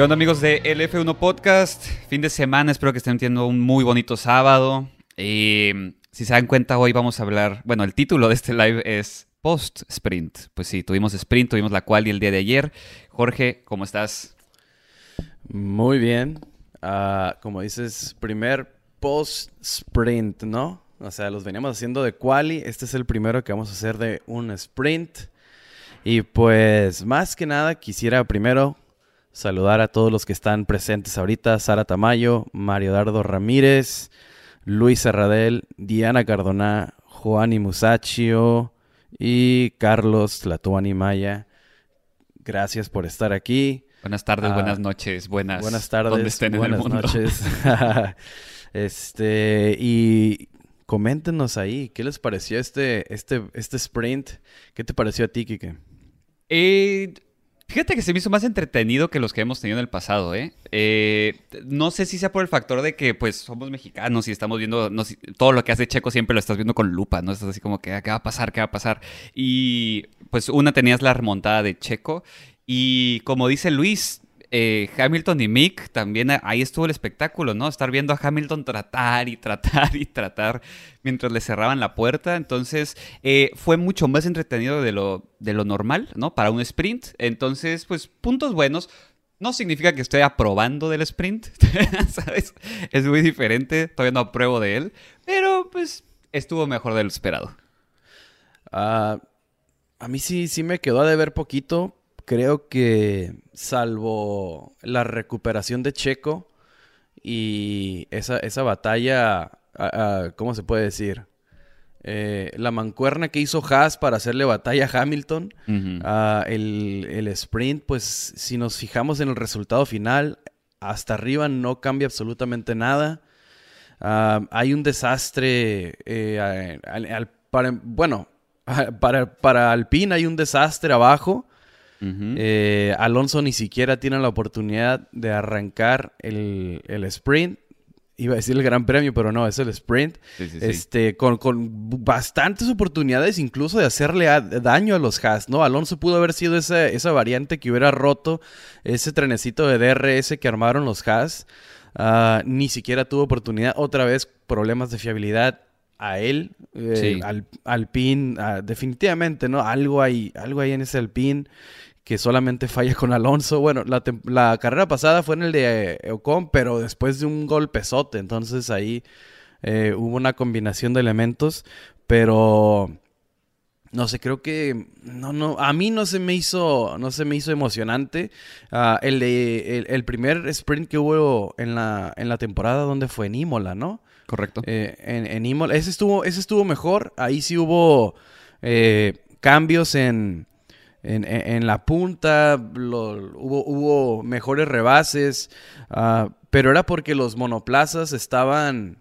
¿Qué onda amigos de LF1 Podcast? Fin de semana, espero que estén teniendo un muy bonito sábado. Y si se dan cuenta, hoy vamos a hablar, bueno, el título de este live es Post Sprint. Pues sí, tuvimos sprint, tuvimos la cual y el día de ayer. Jorge, ¿cómo estás? Muy bien. Ah, como dices, primer post sprint, ¿no? O sea, los veníamos haciendo de quali. Este es el primero que vamos a hacer de un sprint. Y pues, más que nada, quisiera primero saludar a todos los que están presentes ahorita. Sara Tamayo, Mario Dardo Ramírez, Luis Serradel, Diana Cardona, Juan Musacchio y Carlos Tlatuani Maya. Gracias por estar aquí. Buenas tardes, buenas ah, noches, buenas. Buenas tardes, buenas noches. este, y coméntenos ahí, ¿qué les pareció este, este, este sprint? ¿Qué te pareció a ti, Kike? Eh, fíjate que se me hizo más entretenido que los que hemos tenido en el pasado, ¿eh? ¿eh? no sé si sea por el factor de que, pues, somos mexicanos y estamos viendo, todo lo que hace Checo siempre lo estás viendo con lupa, ¿no? Estás así como que, ah, ¿qué va a pasar? ¿Qué va a pasar? Y, pues, una tenías la remontada de Checo y como dice Luis, eh, Hamilton y Mick, también ahí estuvo el espectáculo, ¿no? Estar viendo a Hamilton tratar y tratar y tratar mientras le cerraban la puerta. Entonces, eh, fue mucho más entretenido de lo, de lo normal, ¿no? Para un sprint. Entonces, pues, puntos buenos. No significa que esté aprobando del sprint, ¿sabes? Es muy diferente, todavía no apruebo de él, pero pues estuvo mejor de lo esperado. Ah, a mí sí, sí me quedó de ver poquito, creo que salvo la recuperación de Checo y esa, esa batalla, ¿cómo se puede decir? Eh, la mancuerna que hizo Haas para hacerle batalla a Hamilton, el, sprint, pues si nos fijamos en el resultado final, hasta arriba no cambia absolutamente nada. hay un desastre, eh, para, bueno, para, para Alpine hay un desastre abajo. Eh, Alonso ni siquiera tiene la oportunidad de arrancar el, sprint. Iba a decir el gran premio, pero no, es el sprint. este, Con, bastantes oportunidades incluso de hacerle daño a los Haas, ¿no? Alonso pudo haber sido esa, esa variante que hubiera roto ese trenecito de DRS que armaron los Haas. Ah, ni siquiera tuvo oportunidad. Otra vez, problemas de fiabilidad a él, eh, al Alpine, ah, definitivamente, ¿no? Algo hay, algo hay en ese Alpine que solamente falla con Alonso. Bueno, la, carrera pasada fue en el de eh, Ocon, pero después de un golpezote, entonces ahí eh, hubo una combinación de elementos, pero no sé, creo que no, no, a mí no se me hizo, no se me hizo emocionante. Ah, el de el, primer sprint que hubo en la, en la temporada donde fue en Imola, ¿no? Correcto. Eh, en, en Imola, ese estuvo, ese estuvo mejor. Ahí sí hubo cambios en en, la punta, hubo, hubo, mejores rebases, ah, pero era porque los monoplazas estaban,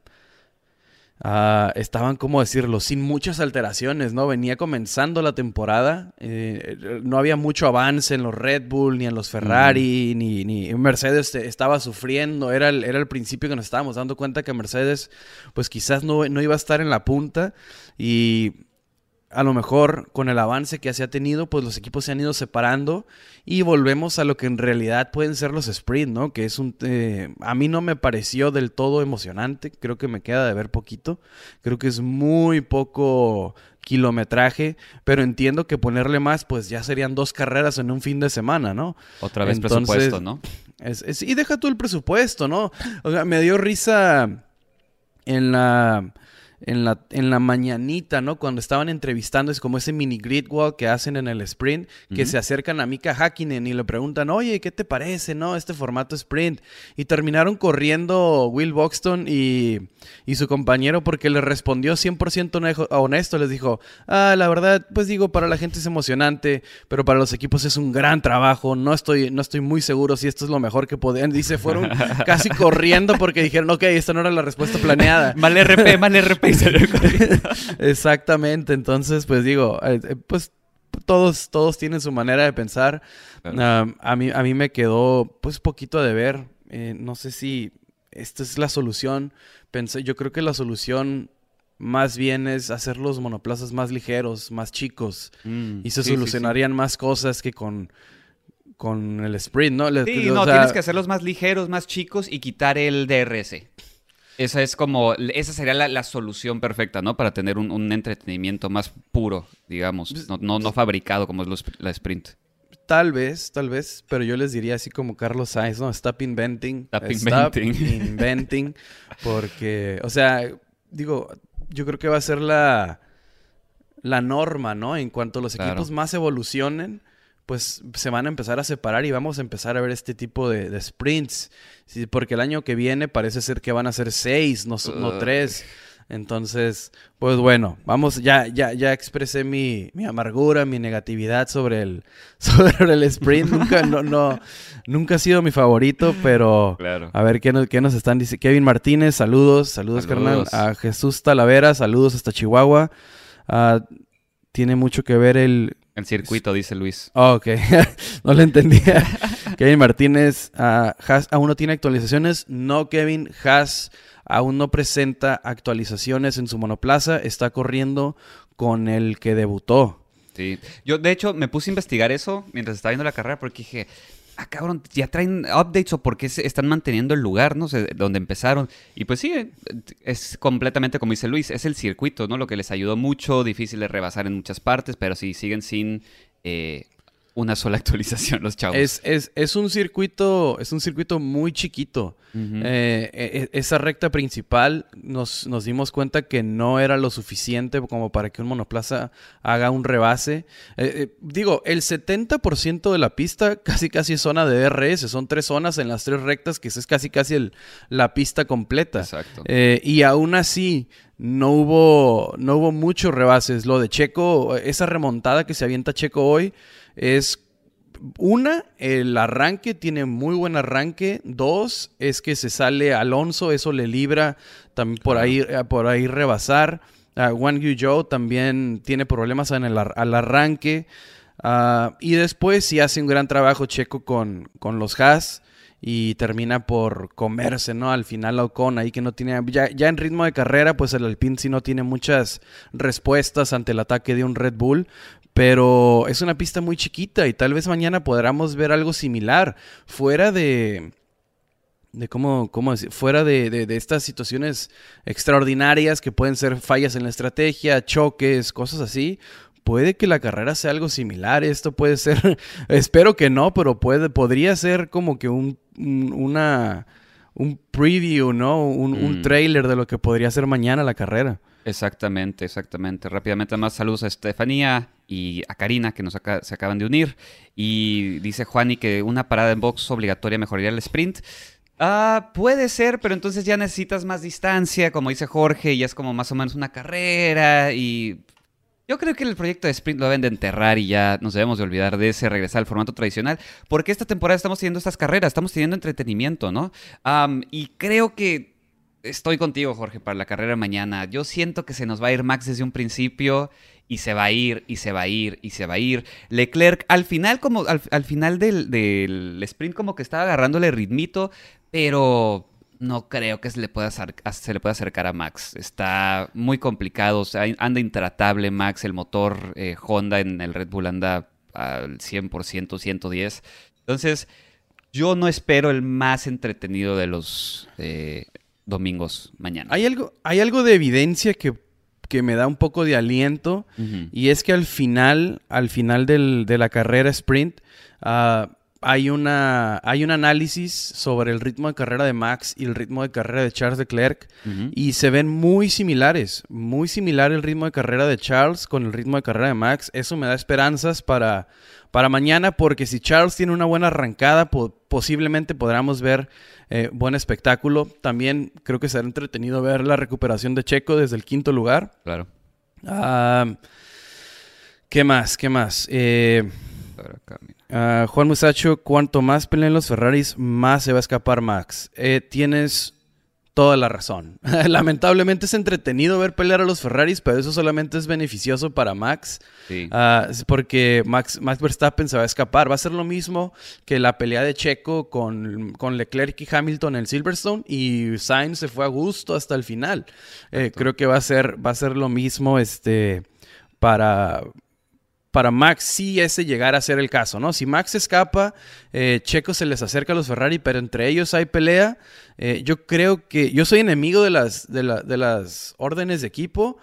uh, estaban, ¿cómo decirlo?, sin muchas alteraciones, ¿no? Venía comenzando la temporada, eh, no había mucho avance en los Red Bull, ni en los Ferrari, ni, ni, Mercedes estaba sufriendo, era el, era el principio que nos estábamos dando cuenta que Mercedes, pues quizás no, no iba a estar en la punta y a lo mejor con el avance que se ha tenido, pues los equipos se han ido separando y volvemos a lo que en realidad pueden ser los sprint, ¿no? Que es un... Eh, a mí no me pareció del todo emocionante, creo que me queda de ver poquito, creo que es muy poco kilometraje, pero entiendo que ponerle más, pues ya serían dos carreras en un fin de semana, ¿no? Otra vez presupuesto, ¿no? Es, y deja tú el presupuesto, ¿no? O sea, me dio risa en la en la, en la mañanita, ¿no? Cuando estaban entrevistando, es como ese mini grid walk que hacen en el sprint, que se acercan a Mika Hakkinen y le preguntan, oye, ¿qué te parece, no? Este formato sprint. Y terminaron corriendo Will Buxton y, y su compañero porque le respondió 100% honesto. Les dijo, ah, la verdad, pues digo, para la gente es emocionante, pero para los equipos es un gran trabajo. No estoy, no estoy muy seguro si esto es lo mejor que pueden. Dice, fueron casi corriendo porque dijeron, ok, esta no era la respuesta planeada. mal RP, mal RP. Exactamente, entonces pues digo, eh, eh, pues todos, todos tienen su manera de pensar. a, mí, a mí me quedó pues poquito de ver. Eh, no sé si esta es la solución. Pensé, yo creo que la solución más bien es hacer los monoplazas más ligeros, más chicos. Mm, y se solucionarían más cosas que con con el sprint, ¿no? Le- Sí, o no, sea, tienes que hacerlos más ligeros, más chicos y quitar el DRS. Esa es como, esa sería la, la solución perfecta, ¿no? Para tener un, un entretenimiento más puro, digamos. Pues, No, no, no fabricado como es los- la sprint. Tal vez, tal vez, pero yo les diría así como Carlos Sainz, ¿no? Stop inventing. Stop Stop inventing. inventing, Porque, o sea, digo, yo creo que va a ser la, la norma, ¿no? En cuanto los Claro. equipos más evolucionen, pues se van a empezar a separar y vamos a empezar a ver este tipo de, de sprints. Sí, porque el año que viene parece ser que van a ser seis, no, no tres. Entonces, pues bueno, vamos, ya, ya, ya expresé mi, mi amargura, mi negatividad sobre el, sobre el sprint. Nunca, no, no, nunca ha sido mi favorito, pero Claro. a ver qué nos, qué nos están diciendo. Kevin Martínez, saludos, saludos, Saludos. carnal. A Jesús Talavera, saludos hasta Chihuahua. Ah, tiene mucho que ver el. El circuito, dice Luis. Oh, ok, no lo entendía. Kevin Martínez, ah, Haas aún no tiene actualizaciones. No, Kevin, Haas aún no presenta actualizaciones en su monoplaza. Está corriendo con el que debutó. Sí. Yo, de hecho, me puse a investigar eso mientras estaba viendo la carrera porque dije, ah, cabrón, ya traen updates o por qué se están manteniendo el lugar, ¿no? donde empezaron. Y pues sí, eh, es completamente como dice Luis, es el circuito, ¿no? Lo que les ayudó mucho, difícil de rebasar en muchas partes, pero sí, siguen sin eh, una sola actualización los chavos. Es, es, es un circuito, es un circuito muy chiquito. Eh, e- e- esa recta principal nos, nos dimos cuenta que no era lo suficiente como para que un monoplaza haga un rebase. Eh, eh, digo, el 70% de la pista casi casi es zona de DRS. Son tres zonas en las tres rectas que es casi casi el- la pista completa. Exacto. Y aún así no hubo, no hubo muchos rebases. Lo de Checo, esa remontada que se avienta Checo hoy es una, el arranque tiene muy buen arranque. Dos, es que se sale Alonso, eso le libra también por ahí, eh, por ahí rebasar. Ah, Wang Yu Zhou también tiene problemas en el ar- al arranque. Ah, y después sí hace un gran trabajo Checo con, con los Haas y termina por comerse, ¿no? Al final Ocon ahí que no tiene, ya, ya en ritmo de carrera, pues el Alpine sí no tiene muchas respuestas ante el ataque de un Red Bull, pero es una pista muy chiquita y tal vez mañana podamos ver algo similar, fuera de... De cómo, cómo decir, fuera de, de- de estas situaciones extraordinarias que pueden ser fallas en la estrategia, choques, cosas así, puede que la carrera sea algo similar. Esto puede ser, espero que no, pero puede, podría ser como que un, un- una, un preview, ¿no? Un, un Mm. trailer de lo que podría ser mañana la carrera. Exactamente, exactamente. Rápidamente más saludos a Estefanía y a Karina que nos se acaban de unir. Y dice Juani que una parada en box obligatoria mejoraría el sprint. Ah, puede ser, pero entonces ya necesitas más distancia, como dice Jorge, y es como más o menos una carrera y yo creo que el proyecto de sprint lo deben de enterrar y ya nos debemos de olvidar de ese, regresar al formato tradicional, porque esta temporada estamos teniendo estas carreras, estamos teniendo entretenimiento, ¿no? Y creo que estoy contigo, Jorge, para la carrera mañana. Yo siento que se nos va a ir Max desde un principio y se va a ir, y se va a ir, y se va a ir. Leclerc, al final, como al, al final del, del sprint, como que estaba agarrándole ritmito, pero no creo que se le pueda, se le pueda acercar a Max. Está muy complicado, anda intratable Max, el motor eh, Honda en el Red Bull anda al 100%, 110. Entonces, yo no espero el más entretenido de los eh, domingos mañana. Hay algo, hay algo de evidencia que, que me da un poco de aliento. Y es que al final, al final del- de la carrera sprint, ah, hay, una, hay un análisis sobre el ritmo de carrera de Max y el ritmo de carrera de Charles Leclerc. Ujú. Y se ven muy similares, muy similar el ritmo de carrera de Charles con el ritmo de carrera de Max. Eso me da esperanzas para, para mañana porque si Charles tiene una buena arrancada, po- posiblemente podamos ver eh, buen espectáculo. También creo que será entretenido ver la recuperación de Checo desde el quinto lugar. Claro. Ah, ¿Qué más? ¿Qué más? Eh, ah, Juan Musacho, cuanto más peleen los Ferraris, más se va a escapar Max. Eh, tienes toda la razón. Lamentablemente es entretenido ver pelear a los Ferraris, pero eso solamente es beneficioso para Max. Sí. Ah, porque Max, Max Verstappen se va a escapar. Va a ser lo mismo que la pelea de Checo con, con Leclerc y Hamilton en Silverstone y Sainz se fue a gusto hasta el final. Eh, creo que va a ser, va a ser lo mismo este, para, para Max si ese llegara a ser el caso, ¿no? Si Max escapa, eh, Checo se les acerca a los Ferrari, pero entre ellos hay pelea. Eh, yo creo que yo soy enemigo de las, de, las órdenes de equipo,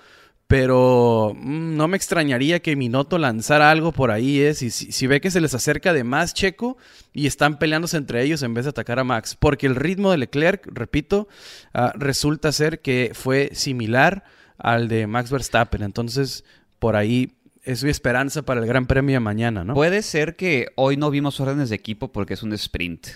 pero mm, no me extrañaría que Minoto lanzara algo por ahí. ¿eh? Si, si, ve que se les acerca de más Checo y están peleándose entre ellos en vez de atacar a Max. Porque el ritmo de Leclerc, repito, ah, resulta ser que fue similar al de Max Verstappen. Entonces, por ahí es mi esperanza para el Gran Premio de mañana, ¿no? Puede ser que hoy no vimos órdenes de equipo porque es un sprint.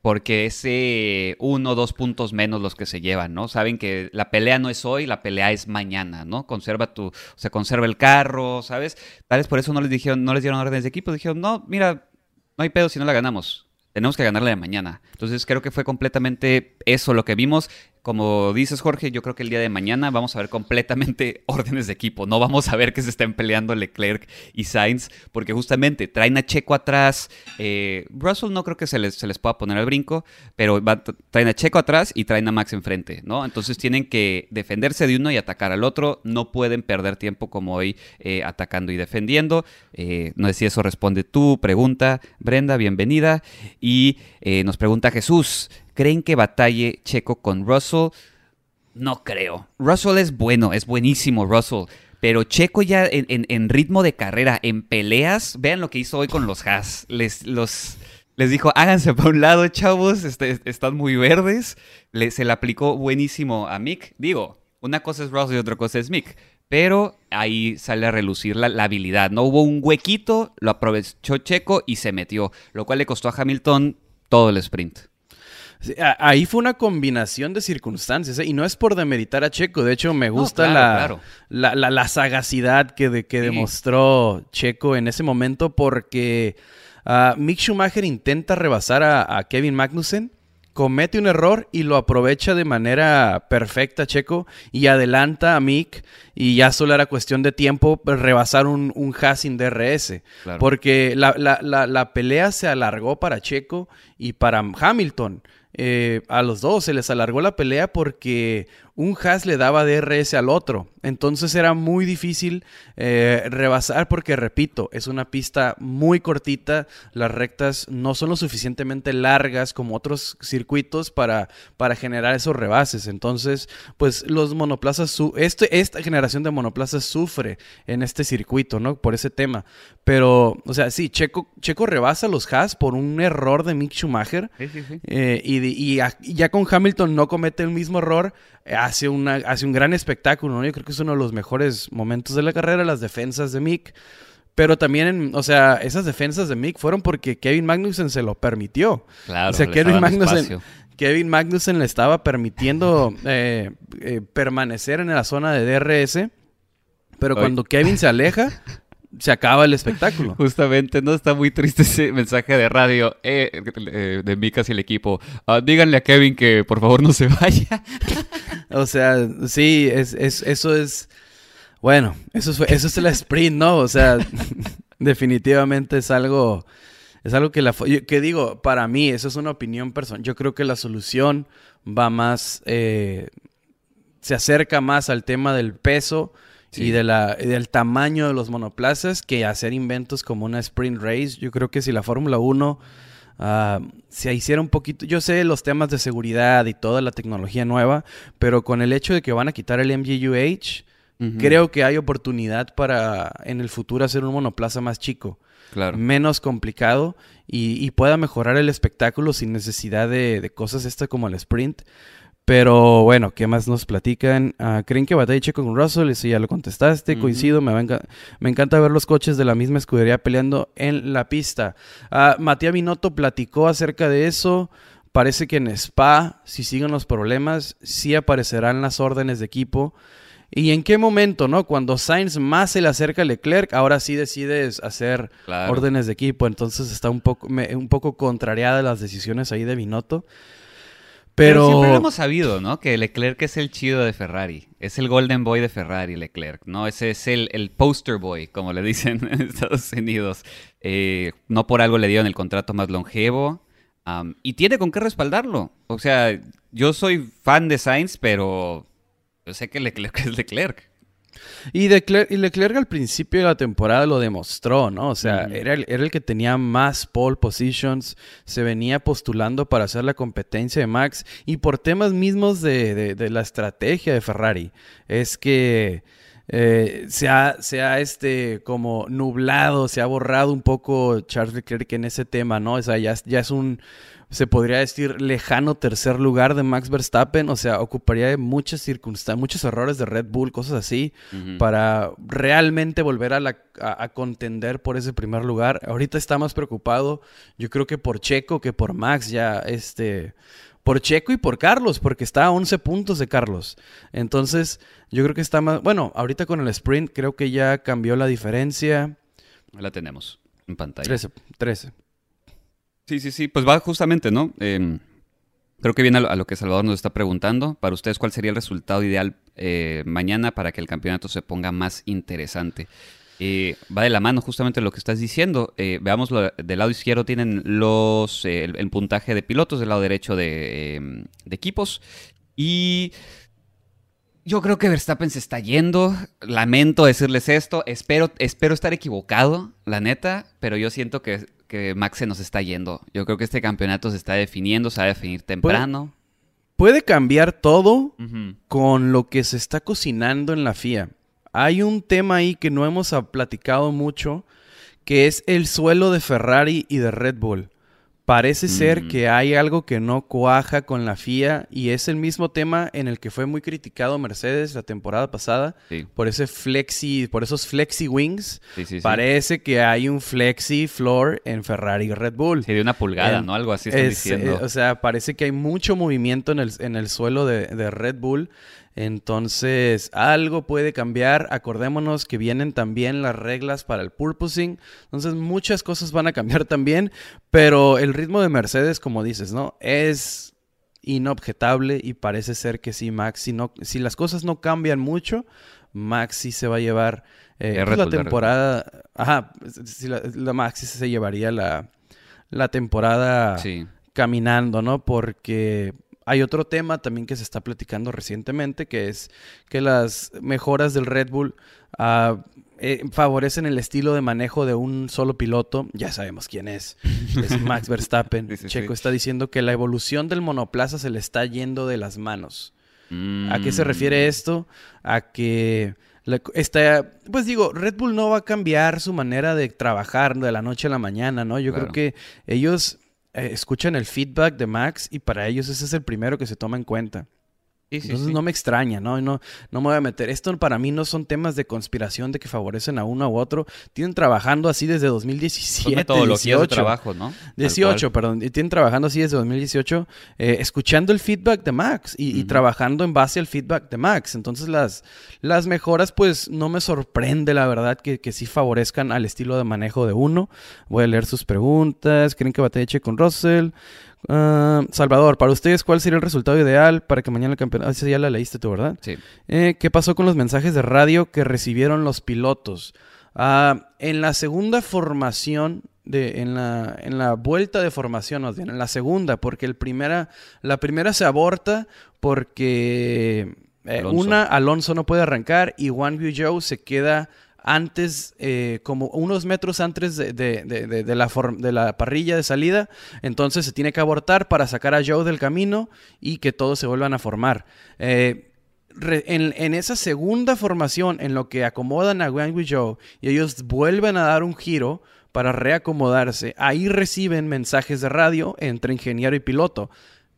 Porque ese uno o dos puntos menos los que se llevan, ¿no? Saben que la pelea no es hoy, la pelea es mañana, ¿no? Conserva tu, o sea, conserva el carro, ¿sabes? Tal vez por eso no les dijeron, no les dieron órdenes de equipo, dijeron, no, mira, no hay pedo si no la ganamos. Tenemos que ganarla de mañana. Entonces creo que fue completamente eso lo que vimos como dices Jorge, yo creo que el día de mañana vamos a ver completamente órdenes de equipo. No vamos a ver que se estén peleando Leclerc y Sainz, porque justamente traen a Checo atrás. Eh, Russell no creo que se les, pueda poner al brinco, pero traen a Checo atrás y traen a Max enfrente, ¿no? Entonces tienen que defenderse de uno y atacar al otro. No pueden perder tiempo como hoy eh, atacando y defendiendo. Eh, no sé si eso responde tu pregunta, Brenda, bienvenida. Y nos pregunta Jesús. ¿Creen que batalle Checo con Russell? No creo. Russell es bueno, es buenísimo Russell. Pero Checo ya en, ritmo de carrera, en peleas, vean lo que hizo hoy con los Haas. Les, les dijo, háganse para un lado, chavos, este, están muy verdes. se le aplicó buenísimo a Mick. Digo, una cosa es Russell y otra cosa es Mick. Pero ahí sale a relucir la, habilidad. No hubo un huequito, lo aprovechó Checo y se metió. Lo cual le costó a Hamilton todo el sprint ahí fue una combinación de circunstancias, ¿eh? y no es por demeritar a Checo, de hecho me gusta la, La, sagacidad que, de, que demostró Checo en ese momento porque uh, Mick Schumacher intenta rebasar a, Kevin Magnussen, comete un error y lo aprovecha de manera perfecta Checo y adelanta a Mick y ya solo era cuestión de tiempo rebasar un, un Haas DRS. Porque la, la, pelea se alargó para Checo y para Hamilton. Eh, a los dos se les alargó la pelea porque un Haas le daba DRS al otro. Entonces era muy difícil eh, rebasar porque, repito, es una pista muy cortita. Las rectas no son lo suficientemente largas como otros circuitos para, para generar esos rebases. Entonces, pues los monoplazas, este, esta generación de monoplazas sufre en este circuito, ¿no? Por ese tema. Pero, o sea, sí, Checo, Checo rebasa los Haas por un error de Mick Schumacher. Eh, y, ya con Hamilton no comete el mismo error hace, una, hace un gran espectáculo, ¿no? Yo creo que es uno de los mejores momentos de la carrera, las defensas de Mick. Pero también, o sea, esas defensas de Mick fueron porque Kevin Magnussen se lo permitió. Claro, o sea, Kevin Magnussen, Kevin Magnussen le estaba permitiendo eh, eh, permanecer en la zona de DRS. Pero cuando Kevin se aleja, se acaba el espectáculo. Justamente, ¿no? Está muy triste ese mensaje de radio eh, eh, de Micas y el equipo. Ah, díganle a Kevin que por favor no se vaya. o sea, sí, es, eso es... Bueno, eso es, eso es el sprint, ¿no? O sea, definitivamente es algo... Es algo que la... Que digo, para mí, eso es una opinión personal. Yo creo que la solución va más... Eh, se acerca más al tema del peso y de la, del tamaño de los monoplazas que hacer inventos como una sprint race. Yo creo que si la Fórmula 1 ah, se hiciera un poquito, yo sé los temas de seguridad y toda la tecnología nueva, pero con el hecho de que van a quitar el MGUH, creo que hay oportunidad para en el futuro hacer un monoplaza más chico. menos complicado y, pueda mejorar el espectáculo sin necesidad de, de cosas estas como el sprint. Pero bueno, ¿qué más nos platican? Ah, ¿Creen que batalla Checo con Russell? Eso ya lo contestaste, coincido. Me, me, encanta ver los coches de la misma escudería peleando en la pista. Uh, Matías Binotto platicó acerca de eso. Parece que en Spa, si siguen los problemas, sí aparecerán las órdenes de equipo. ¿Y en qué momento, no? Cuando Sainz más se le acerca a Leclerc, ahora sí decides hacer órdenes de equipo. Entonces está un poco, un poco contrariada las decisiones ahí de Binotto. Pero... siempre lo hemos sabido, ¿no? Que Leclerc es el chido de Ferrari. Es el Golden Boy de Ferrari, Leclerc, ¿no? Ese es el, el poster boy, como le dicen en Estados Unidos. Eh, no por algo le dieron el contrato más longevo. y tiene con qué respaldarlo. O sea, yo soy fan de Sainz, pero yo sé que Leclerc es Leclerc. Y, Leclerc, y Leclerc al principio de la temporada lo demostró, ¿no? O sea, era, el, era el que tenía más pole positions, se venía postulando para hacer la competencia de Max y por temas mismos de, de- de la estrategia de Ferrari. Es que eh, se ha, se ha, este, como nublado, se ha borrado un poco Charles Leclerc en ese tema, ¿no? O sea, ya, ya es un, se podría decir, lejano tercer lugar de Max Verstappen. O sea, ocuparía muchas circunstancias, muchos errores de Red Bull, cosas así, para realmente volver a, la- a- a contender por ese primer lugar. Ahorita está más preocupado, yo creo que por Checo que por Max, ya, este, por Checo y por Carlos, porque está a 11 puntos de Carlos. Entonces, yo creo que está más, bueno, ahorita con el sprint creo que ya cambió la diferencia. La tenemos en pantalla. 13, 13. Sí, sí, sí. Pues va justamente, ¿no? Em, creo que viene a lo, que Salvador nos está preguntando. Para ustedes, ¿cuál sería el resultado ideal eh, mañana para que el campeonato se ponga más interesante? Eh, va de la mano justamente lo que estás diciendo. Eh, veamos, del lado izquierdo tienen los eh, el, el puntaje de pilotos, del lado derecho de, em, de equipos. Y yo creo que Verstappen se está yendo. Lamento decirles esto. Espero, espero estar equivocado, la neta. Pero yo siento que, que Max se nos está yendo. Yo creo que este campeonato se está definiendo, se va a definir temprano. Puede cambiar todo con lo que se está cocinando en la FIA. Hay un tema ahí que no hemos platicado mucho, que es el suelo de Ferrari y de Red Bull. Parece ser Mm. que hay algo que no cuaja con la FIA y es el mismo tema en el que fue muy criticado Mercedes la temporada pasada Sí, por ese flexi, por esos flexi wings. sí, sí. sí. Parece que hay un flexi floor en Ferrari y Red Bull. Sí, de una pulgada, Eh, ¿no? Algo así están Es, diciendo. eh, o sea, parece que hay mucho movimiento en el, en el suelo de, de Red Bull. Entonces, algo puede cambiar. Acordémonos que vienen también las reglas para el purposing. Entonces, muchas cosas van a cambiar también. Pero el ritmo de Mercedes, como dices, ¿no? Es inobjetable y parece ser que sí, Max. Si, no, si las cosas no cambian mucho, Max sí se va a llevar eh, pues, la temporada. Ajá, si la, la Max sí se llevaría la, la temporada Sí. caminando, ¿no? Porque hay otro tema también que se está platicando recientemente, que es que las mejoras del Red Bull ah, eh, favorecen el estilo de manejo de un solo piloto. Ya sabemos quién es. Es Max Verstappen. Sí, sí, Checo sí. está diciendo que la evolución del monoplaza se le está yendo de las manos. ¿A qué se Mm. refiere esto? A que la- esta, pues digo, Red Bull no va a cambiar su manera de trabajar de la noche a la mañana, ¿no? Yo Claro. creo que ellos eh, escuchan el feedback de Max y para ellos ese es el primero que se toma en cuenta. Sí, sí, Entonces sí. no me extraña, ¿no? No, no me voy a meter. Esto para mí no son temas de conspiración de que favorecen a uno u otro. Tienen trabajando así desde 2017, Son metodologías de 18. trabajo, ¿no? Tal 18, cual. perdón. Tienen trabajando así desde 2018, eh, escuchando el feedback de Max y, trabajando en base al feedback de Max. Entonces las, las mejoras, pues no me sorprende, la verdad, que, que sí favorezcan al estilo de manejo de uno. Voy a leer sus preguntas. ¿Creen que batalle con Russell? Ah, Salvador, para ustedes, ¿cuál sería el resultado ideal para que mañana el campeonato... Ah, esa ya la leíste tú, ¿verdad? Sí. Eh, ¿Qué pasó con los mensajes de radio que recibieron los pilotos? Ah, en la segunda formación, de, en, la, en la vuelta de formación, más bien, en la segunda, porque el primera, la primera se aborta porque eh, Alonso. una, Alonso no puede arrancar y Juan Yu Zhou se queda antes, eh, como unos metros antes de, de- de- la de la parrilla de salida, entonces se tiene que abortar para sacar a Joe del camino y que todos se vuelvan a formar. Eh, en esa segunda formación, en lo que acomodan a Wang Joe y ellos vuelven a dar un giro para reacomodarse, ahí reciben mensajes de radio entre ingeniero y piloto.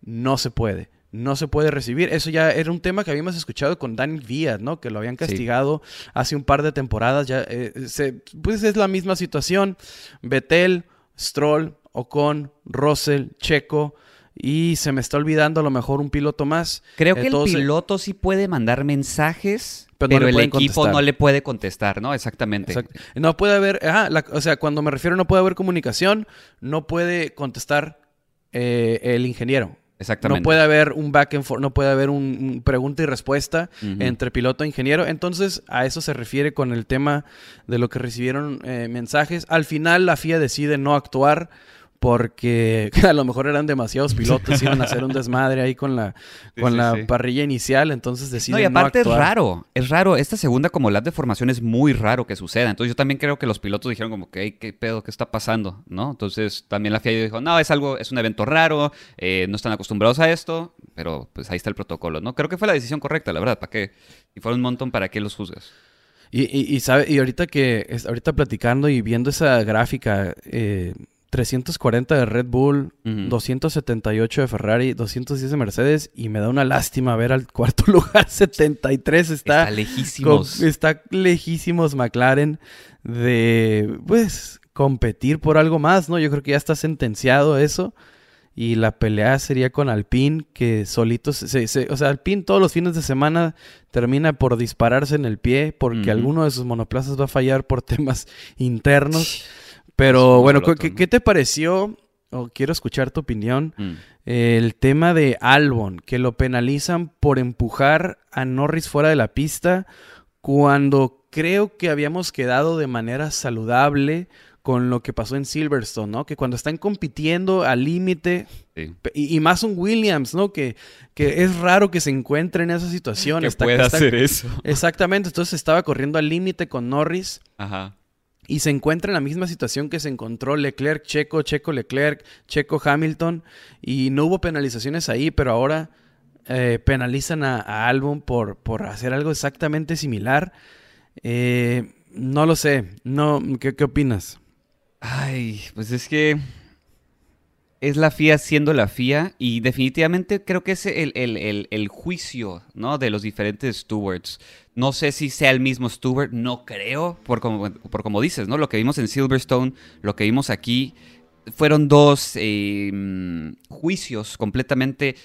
No se puede. No se puede recibir. Eso ya era un tema que habíamos escuchado con Danny Díaz, ¿no? Que lo habían Sí. castigado hace un par de temporadas. Ya, eh, se- pues es la misma situación. Betel, Stroll, Ocon, Russell, Checo. Y se me está olvidando a lo mejor un piloto más. Creo Eh, que el eh, piloto sí puede mandar mensajes, Pero no el equipo contestar. no le puede contestar, ¿no? Exactamente. Exacto. No puede haber, ajá, la- o sea, cuando me refiero no puede haber comunicación, no puede contestar eh, el ingeniero. Exactamente. No puede haber un back and forth, no puede haber un, un pregunta y respuesta entre piloto e ingeniero. Entonces, a eso se refiere con el tema de lo que recibieron eh, mensajes. Al final, la FIA decide no actuar porque a lo mejor eran demasiados pilotos, iban a hacer un desmadre ahí con la, con la parrilla inicial, entonces deciden no, y aparte es raro, es raro, esta segunda como lap de formación es muy raro que suceda, entonces yo también creo que los pilotos dijeron como que, ¿qué pedo? ¿Qué está pasando? ¿No? Entonces también la FIA dijo, no, es algo, es un evento raro, eh, no están acostumbrados a esto, pero pues ahí está el protocolo, ¿no? Creo que fue la decisión correcta, la verdad, ¿para qué? Si fuera un montón, ¿para qué los juzgas? Y, y, sabe, y ahorita que, ahorita platicando y viendo esa gráfica, eh, 340 de Red Bull, 278 de Ferrari, 210 de Mercedes y me da una lástima ver al cuarto lugar 73 está, está lejísimos. está lejísimos McLaren de pues competir por algo más, ¿no? Yo creo que ya está sentenciado eso y la pelea sería con Alpine que solitos se, o sea, Alpine todos los fines de semana termina por dispararse en el pie porque alguno de sus monoplazas va a fallar por temas internos. Pero bueno, ¿qué, te pareció? O quiero escuchar tu opinión. Mm. El tema de Albon, que lo penalizan por empujar a Norris fuera de la pista cuando creo que habíamos quedado de manera saludable con lo que pasó en Silverstone, ¿no? Que cuando están compitiendo al límite, y, más un Williams, ¿no? Que, que es raro que se encuentre en esa situación. Que pueda hacer eso. Exactamente, entonces estaba corriendo al límite con Norris. Ajá y se encuentra en la misma situación que se encontró Leclerc, Checo, Checo, Leclerc, Checo, Hamilton, y no hubo penalizaciones ahí, pero ahora eh, penalizan a, Albon por, por hacer algo exactamente similar. Eh, no lo sé, no, ¿qué, ¿qué opinas? Ay, pues es que es la FIA siendo la FIA y definitivamente creo que es el, juicio ¿no? de los diferentes stewards. No sé si sea el mismo steward, no creo, por como, por como dices, ¿no? Lo que vimos en Silverstone, lo que vimos aquí, fueron dos em, juicios completamente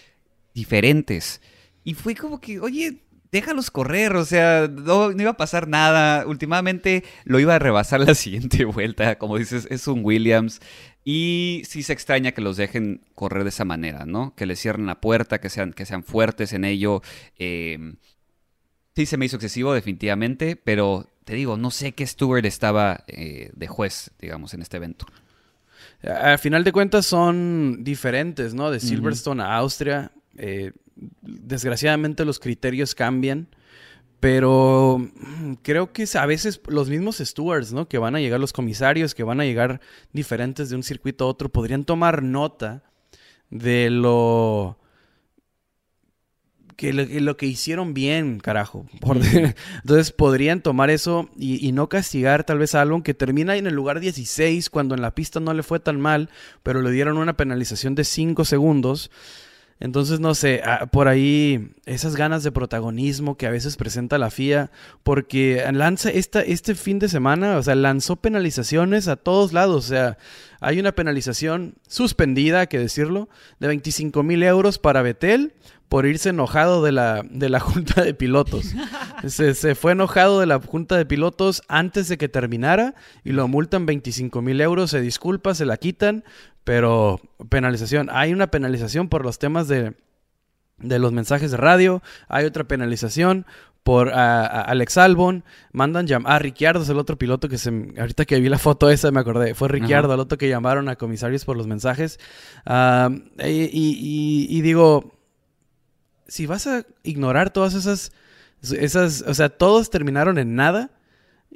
diferentes. Y fue como que, oye, déjalos correr, o sea, no, iba a pasar nada. Últimamente lo iba a rebasar la siguiente vuelta, como dices, es un Williams. Y sí se extraña que los dejen correr de esa manera, ¿no? Que les cierren la puerta, que sean, que sean fuertes en ello. Em, sí se me hizo excesivo, definitivamente, pero te digo, no sé qué Stewart estaba eh, de juez, digamos, en este evento. Al final de cuentas son diferentes, ¿no? De Silverstone a Austria. Eh, desgraciadamente los criterios cambian. Pero creo que a veces los mismos stewards, ¿no? Que van a llegar los comisarios, que van a llegar diferentes de un circuito a otro, podrían tomar nota de lo que lo, que hicieron bien, carajo. Entonces podrían tomar eso y, y, no castigar tal vez a Albon que termina en el lugar 16 cuando en la pista no le fue tan mal, pero le dieron una penalización de 5 segundos. Entonces, no sé, ah, por ahí esas ganas de protagonismo que a veces presenta la FIA, porque lanza esta, este fin de semana, o sea, lanzó penalizaciones a todos lados, o sea, hay una penalización suspendida, hay que decirlo, de 25 mil euros para Betel por irse enojado de la, de la junta de pilotos. Se, se, fue enojado de la junta de pilotos antes de que terminara y lo multan 25 mil euros, se disculpa, se la quitan, pero penalización. Hay una penalización por los temas de, de los mensajes de radio. Hay otra penalización por Alex Albon. Mandan llamar. Ah, Ricciardo es el otro piloto que se. Ahorita que vi la foto esa me acordé. Fue Ricciardo el otro que llamaron a comisarios por los mensajes. Ah, y, digo. Si vas a ignorar todas esas. Esas. O sea, todos terminaron en nada.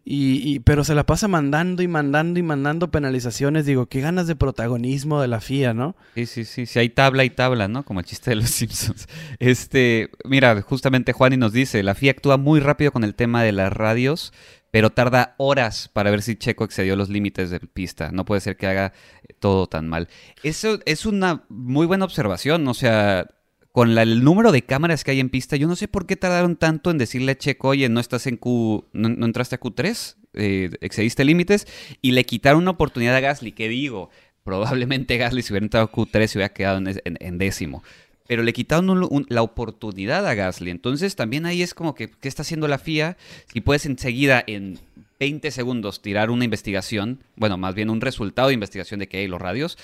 Y, pero se la pasa mandando y mandando y mandando penalizaciones. Digo, qué ganas de protagonismo de la FIA, ¿no? Sí, sí, sí. Si hay tabla y tabla, ¿no? Como el chiste de los Simpsons. Este, mira, justamente Juan y nos dice, la FIA actúa muy rápido con el tema de las radios, pero tarda horas para ver si Checo excedió los límites de pista. No puede ser que haga todo tan mal. Eso es una muy buena observación. O sea, con el número de cámaras que hay en pista, yo no sé por qué tardaron tanto en decirle a Checo, oye, no estás en Q, no, entraste a Q3, eh, excediste límites, y le quitaron una oportunidad a Gasly, que digo, probablemente Gasly si hubiera entrado a Q3 se hubiera quedado en, décimo. Pero le quitaron la oportunidad a Gasly. Entonces también ahí es como que, ¿qué está haciendo la FIA? Si puedes enseguida en 20 segundos tirar una investigación, bueno, más bien un resultado de investigación de que hay los radios,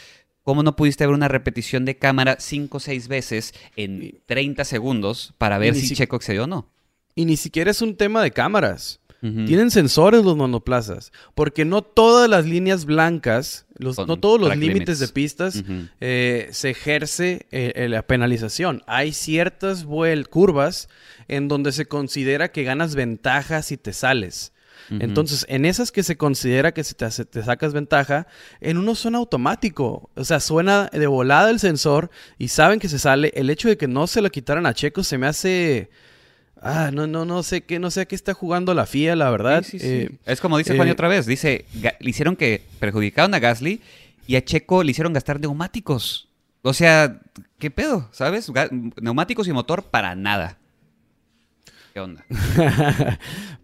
¿Cómo no pudiste ver una repetición de cámara cinco o seis veces en 30 segundos para ver si, Checo excedió o no? Y ni siquiera es un tema de cámaras. Tienen sensores los monoplazas, porque no todas las líneas blancas, los, no todos los límites de pistas eh, se ejerce eh, la penalización. Hay ciertas curvas en donde se considera que ganas ventaja si te sales. Entonces, en esas que se considera que si te, te, sacas ventaja, en uno suena automático. O sea, suena de volada el sensor y saben que se sale. El hecho de que no se lo quitaran a Checo se me hace Ah, no, no, no sé qué, no sé a qué está jugando la FIA, la verdad. Eh, es como dice Juan eh, otra vez, dice, le hicieron que perjudicaron a Gasly y a Checo le hicieron gastar neumáticos. O sea, ¿qué pedo? ¿Sabes? neumáticos y motor para nada. ¿Qué onda?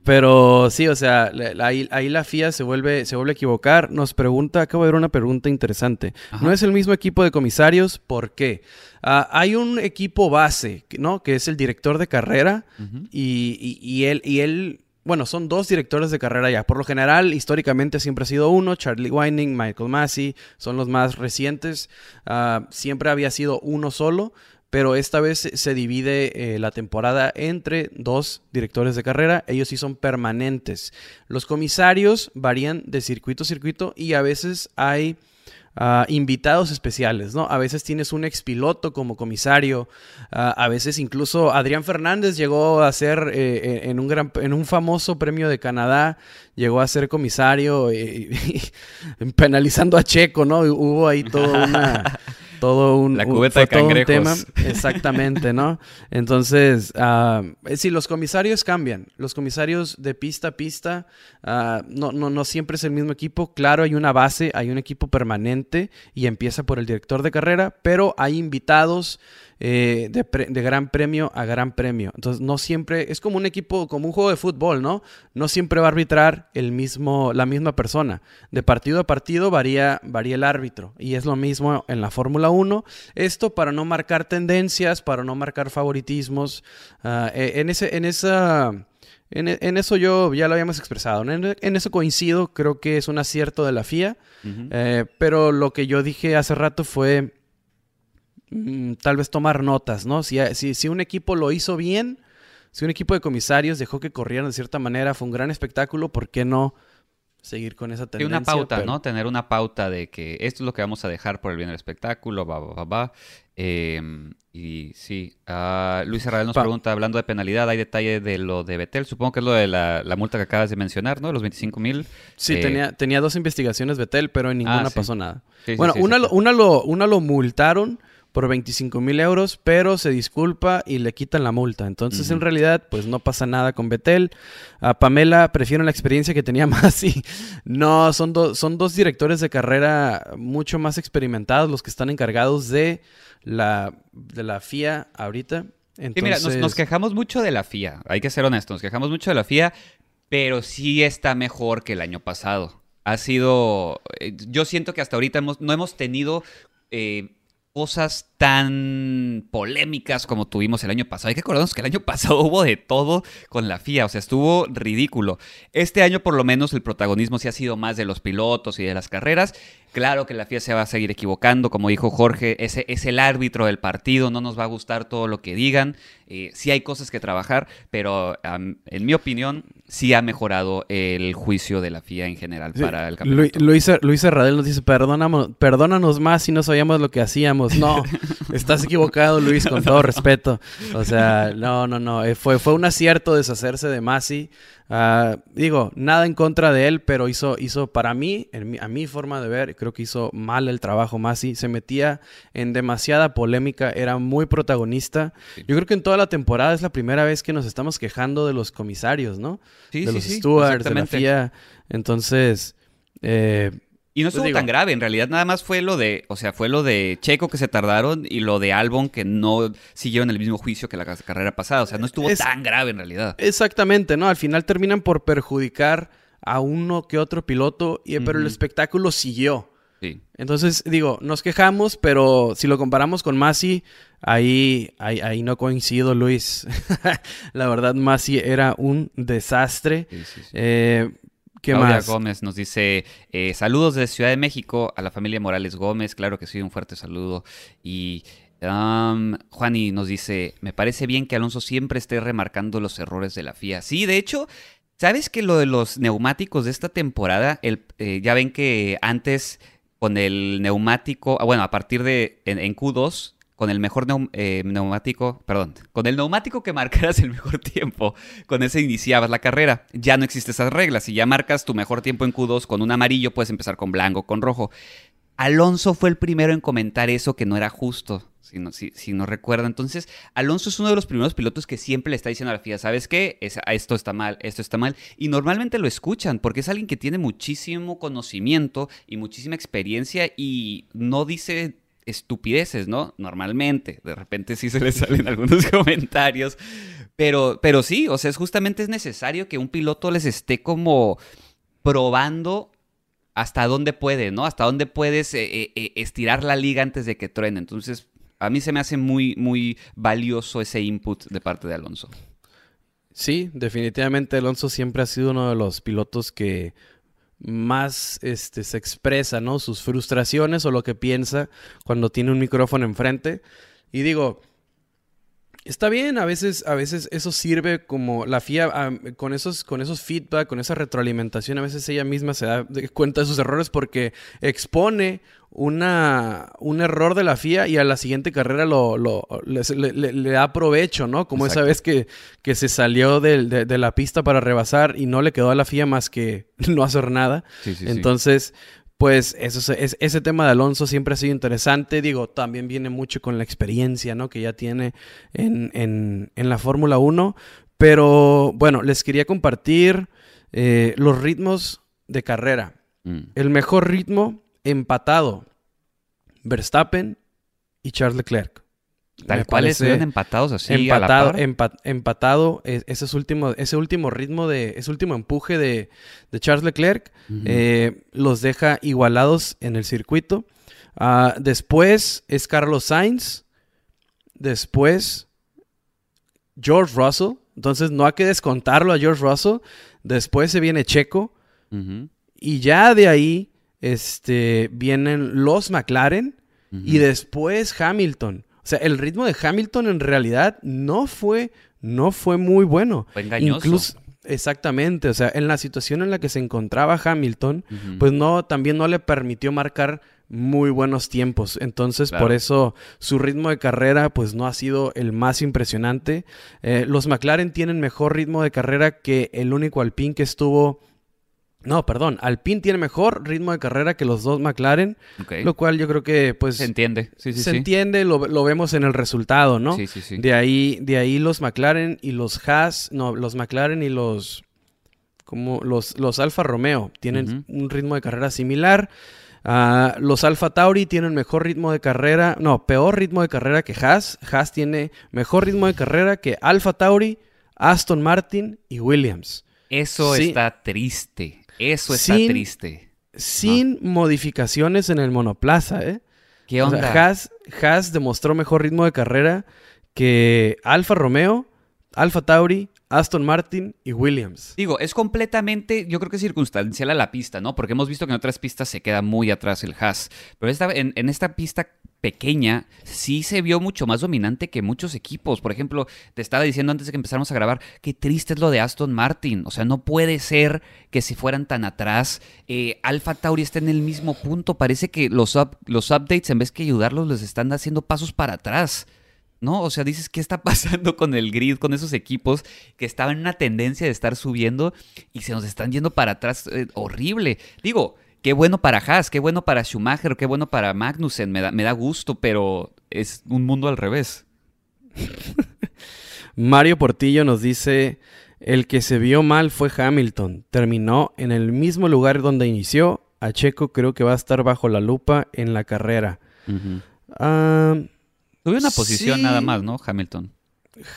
Pero sí, o sea, ahí, la FIA se vuelve, se vuelve a equivocar. Nos pregunta, acabo de ver una pregunta interesante. ¿No es el mismo equipo de comisarios? ¿Por qué? Ah, hay un equipo base, ¿no? Que es el director de carrera y, él, y él, bueno, son dos directores de carrera ya. Por lo general, históricamente siempre ha sido uno, Charlie Whining, Michael Massey, son los más recientes. Ah, siempre había sido uno solo, pero esta vez se divide eh, la temporada entre dos directores de carrera. Ellos sí son permanentes. Los comisarios varían de circuito a circuito y a veces hay invitados especiales, ¿no? A veces tienes un expiloto como comisario, a veces incluso Adrián Fernández llegó a ser eh, eh, en, un gran, en un famoso premio de Canadá, llegó a ser comisario penalizando a Checo, ¿no? Hubo ahí toda una todo un, La cubeta de tema. Exactamente, ¿no? Entonces, uh, sí, los comisarios cambian. Los comisarios de pista a pista, ah, no, no, no siempre es el mismo equipo. Claro, hay una base, hay un equipo permanente y empieza por el director de carrera, pero hay invitados eh, de, gran premio a gran premio. Entonces, no siempre, es como un equipo, como un juego de fútbol, ¿no? No siempre va a arbitrar el mismo, la misma persona. De partido a partido varía, varía el árbitro. Y es lo mismo en la Fórmula 1. Esto para no marcar tendencias, para no marcar favoritismos. Ah, e, en, ese, en esa... En, eso yo ya lo habíamos expresado. En, eso coincido, creo que es un acierto de la FIA. Eh, pero lo que yo dije hace rato fue Mm, tal vez tomar notas, ¿no? Si, si, si un equipo lo hizo bien, si un equipo de comisarios dejó que corrieran de cierta manera, fue un gran espectáculo, ¿por qué no seguir con esa tendencia? Y una pauta, ¿no? Tener una pauta de que esto es lo que vamos a dejar por el bien del espectáculo, va, va, va, em, y sí, uh, Luis Herrera nos pregunta, hablando de penalidad, ¿hay detalle de lo de Betel? Supongo que es lo de la, multa que acabas de mencionar, ¿no? Los 25 mil. Sí, eh, tenía, tenía dos investigaciones Betel, pero en ninguna ah, pasó nada. bueno, una, una, lo, una lo multaron por 25 mil euros, pero se disculpa y le quitan la multa. Entonces, en realidad, pues no pasa nada con Betel. A Pamela prefiero la experiencia que tenía más y no, son, son dos directores de carrera mucho más experimentados los que están encargados de la, de la FIA ahorita. mira, nos, quejamos mucho de la FIA, hay que ser honestos, nos quejamos mucho de la FIA, pero sí está mejor que el año pasado. Ha sido, eh, yo siento que hasta ahorita no hemos tenido... Eh, cosas tan polémicas como tuvimos el año pasado. Hay que acordarnos que el año pasado hubo de todo con la FIA, o sea, estuvo ridículo. Este año por lo menos el protagonismo sí ha sido más de los pilotos y de las carreras. Claro que la FIA se va a seguir equivocando, como dijo Jorge, ese es el árbitro del partido, no nos va a gustar todo lo que digan. Eh, sí hay cosas que trabajar, pero en mi opinión sí ha mejorado el juicio de la FIA en general para el campeonato. Luis, Luis nos dice, perdónanos, perdónanos más si no sabíamos lo que hacíamos. No, estás equivocado Luis, con todo respeto. O sea, no, no, no, eh, fue, fue un acierto deshacerse de Masi. Ah, digo, nada en contra de él, pero hizo, hizo para mí, a mi forma de ver, creo que hizo mal el trabajo Masi. Se metía en demasiada polémica, era muy protagonista. Yo creo que en toda la temporada es la primera vez que nos estamos quejando de los comisarios, ¿no? Sí, de sí, los stewards, de la FIA. Entonces, eh, y no estuvo tan grave, en realidad nada más fue lo de, o sea, fue lo de Checo que se tardaron y lo de Albon que no siguieron el mismo juicio que la carrera pasada, o sea, no estuvo tan grave en realidad. Exactamente, ¿no? Al final terminan por perjudicar a uno que otro piloto, y, pero el espectáculo siguió. Sí. Entonces, digo, nos quejamos, pero si lo comparamos con Masi, ahí, ahí, ahí no coincido, Luis. la verdad, Masi era un desastre. Sí, sí, eh, ¿Qué Claudia Gómez nos dice, eh, saludos desde Ciudad de México a la familia Morales Gómez, claro que sí, un fuerte saludo. Y um, Juani nos dice, me parece bien que Alonso siempre esté remarcando los errores de la FIA. Sí, de hecho, ¿Sabes que lo de los neumáticos de esta temporada, el, eh, ya ven que antes con el neumático, ah, bueno, a partir de en, Q2, con el mejor eh, neumático, perdón, con el neumático que marcaras el mejor tiempo, con ese iniciabas la carrera. Ya no existen esas reglas. Si ya marcas tu mejor tiempo en Q2 con un amarillo, puedes empezar con blanco, con rojo. Alonso fue el primero en comentar eso que no era justo si no, recuerda. Entonces, Alonso es uno de los primeros pilotos que siempre le está diciendo a la FIA, ¿sabes qué? esto está mal, esto está mal. Y normalmente lo escuchan porque es alguien que tiene muchísimo conocimiento y muchísima experiencia y no dice estupideces, ¿no? Normalmente, de repente sí se le salen algunos comentarios, pero, pero sí, o sea, es justamente es necesario que un piloto les esté como probando hasta dónde puede, ¿no? Hasta dónde puedes eh, eh, eh, estirar la liga antes de que truene. Entonces, a mí se me hace muy, muy valioso ese input de parte de Alonso. Sí, definitivamente Alonso siempre ha sido uno de los pilotos que más este, se expresa, ¿no? Sus frustraciones o lo que piensa cuando tiene un micrófono enfrente. Y digo, Está bien, a veces, a veces eso sirve como la FIA, con, esos, con esos feedback, con esa retroalimentación, a veces ella misma se da cuenta de sus errores porque expone una, un error de la FIA y a la siguiente carrera lo, lo le, da provecho, ¿no? Como esa vez que, que se salió de, de, la pista para rebasar y no le quedó a la FIA más que no hacer nada. Entonces, pues eso es, ese tema de Alonso siempre ha sido interesante. Digo, también viene mucho con la experiencia, ¿no? Que ya tiene en, la Fórmula 1. Pero bueno, les quería compartir eh, los ritmos de carrera. Mm. El mejor ritmo empatado. Verstappen y Charles Leclerc. Tal cual estuvieron empatados así. Empatado, a la empatado ese, último, ese último ritmo de, ese último empuje de, Charles Leclerc eh, los deja igualados en el circuito. Ah, después es Carlos Sainz. Después George Russell. Entonces no hay que descontarlo a George Russell. Después se viene Checo. Y ya de ahí este, vienen los McLaren. Y después Hamilton. O sea, el ritmo de Hamilton en realidad no fue, no fue muy bueno. Fue engañoso. Incluso, exactamente. O sea, en la situación en la que se encontraba Hamilton, pues no, también no le permitió marcar muy buenos tiempos. Entonces, por eso su ritmo de carrera, pues no ha sido el más impresionante. Eh, los McLaren tienen mejor ritmo de carrera que el único Alpine que estuvo no, perdón, Alpine tiene mejor ritmo de carrera que los dos McLaren, lo cual yo creo que pues se entiende, sí, sí, se entiende, lo, vemos en el resultado, ¿no? Sí, sí, sí. De ahí, de ahí los McLaren y los Haas, no, los McLaren y los como los, los Alfa Romeo tienen un ritmo de carrera similar. Ah, los Alfa Tauri tienen mejor ritmo de carrera, no, peor ritmo de carrera que Haas. Haas tiene mejor ritmo de carrera que Alfa Tauri, Aston Martin y Williams. Eso está triste. Eso está triste. Sin modificaciones en el monoplaza, ¿eh? ¿Qué onda? O Haas, demostró mejor ritmo de carrera que Alfa Romeo, Alfa Tauri, Aston Martin y Williams. Digo, es completamente, yo creo que circunstancial a la pista, ¿no? Porque hemos visto que en otras pistas se queda muy atrás el Haas. Pero esta, en, en esta pista pequeña, sí se vio mucho más dominante que muchos equipos. Por ejemplo, te estaba diciendo antes de que empezáramos a grabar, qué triste es lo de Aston Martin. O sea, no puede ser que se fueran tan atrás. Eh, Alfa Tauri está en el mismo punto. Parece que los, los updates, en vez que ayudarlos, les están haciendo pasos para atrás. ¿no? O sea, dices, ¿qué está pasando con el grid, con esos equipos que estaban en una tendencia de estar subiendo y se nos están yendo para atrás? Eh, horrible. Digo, Qué bueno para Haas, qué bueno para Schumacher, qué bueno para Magnussen, me da, me da gusto, pero es un mundo al revés. Mario Portillo nos dice, el que se vio mal fue Hamilton, terminó en el mismo lugar donde inició, a Checo creo que va a estar bajo la lupa en la carrera. Ah, Tuve una posición nada más, ¿no? Hamilton.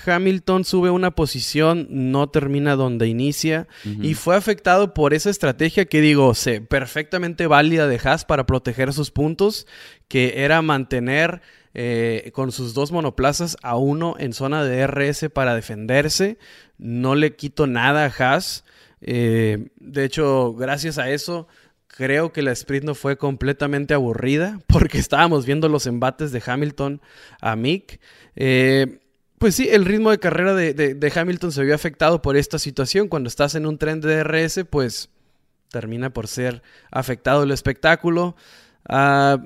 Hamilton sube una posición, no termina donde inicia y fue afectado por esa estrategia que digo, sé, perfectamente válida de Haas para proteger sus puntos, que era mantener eh, con sus dos monoplazas a uno en zona de RS para defenderse. No le quito nada a Haas. Eh, de hecho, gracias a eso, creo que la sprint no fue completamente aburrida porque estábamos viendo los embates de Hamilton a Mick. Eh, pues sí, el ritmo de carrera de, Hamilton se vio afectado por esta situación. Cuando estás en un tren de DRS, pues termina por ser afectado el espectáculo. Ah,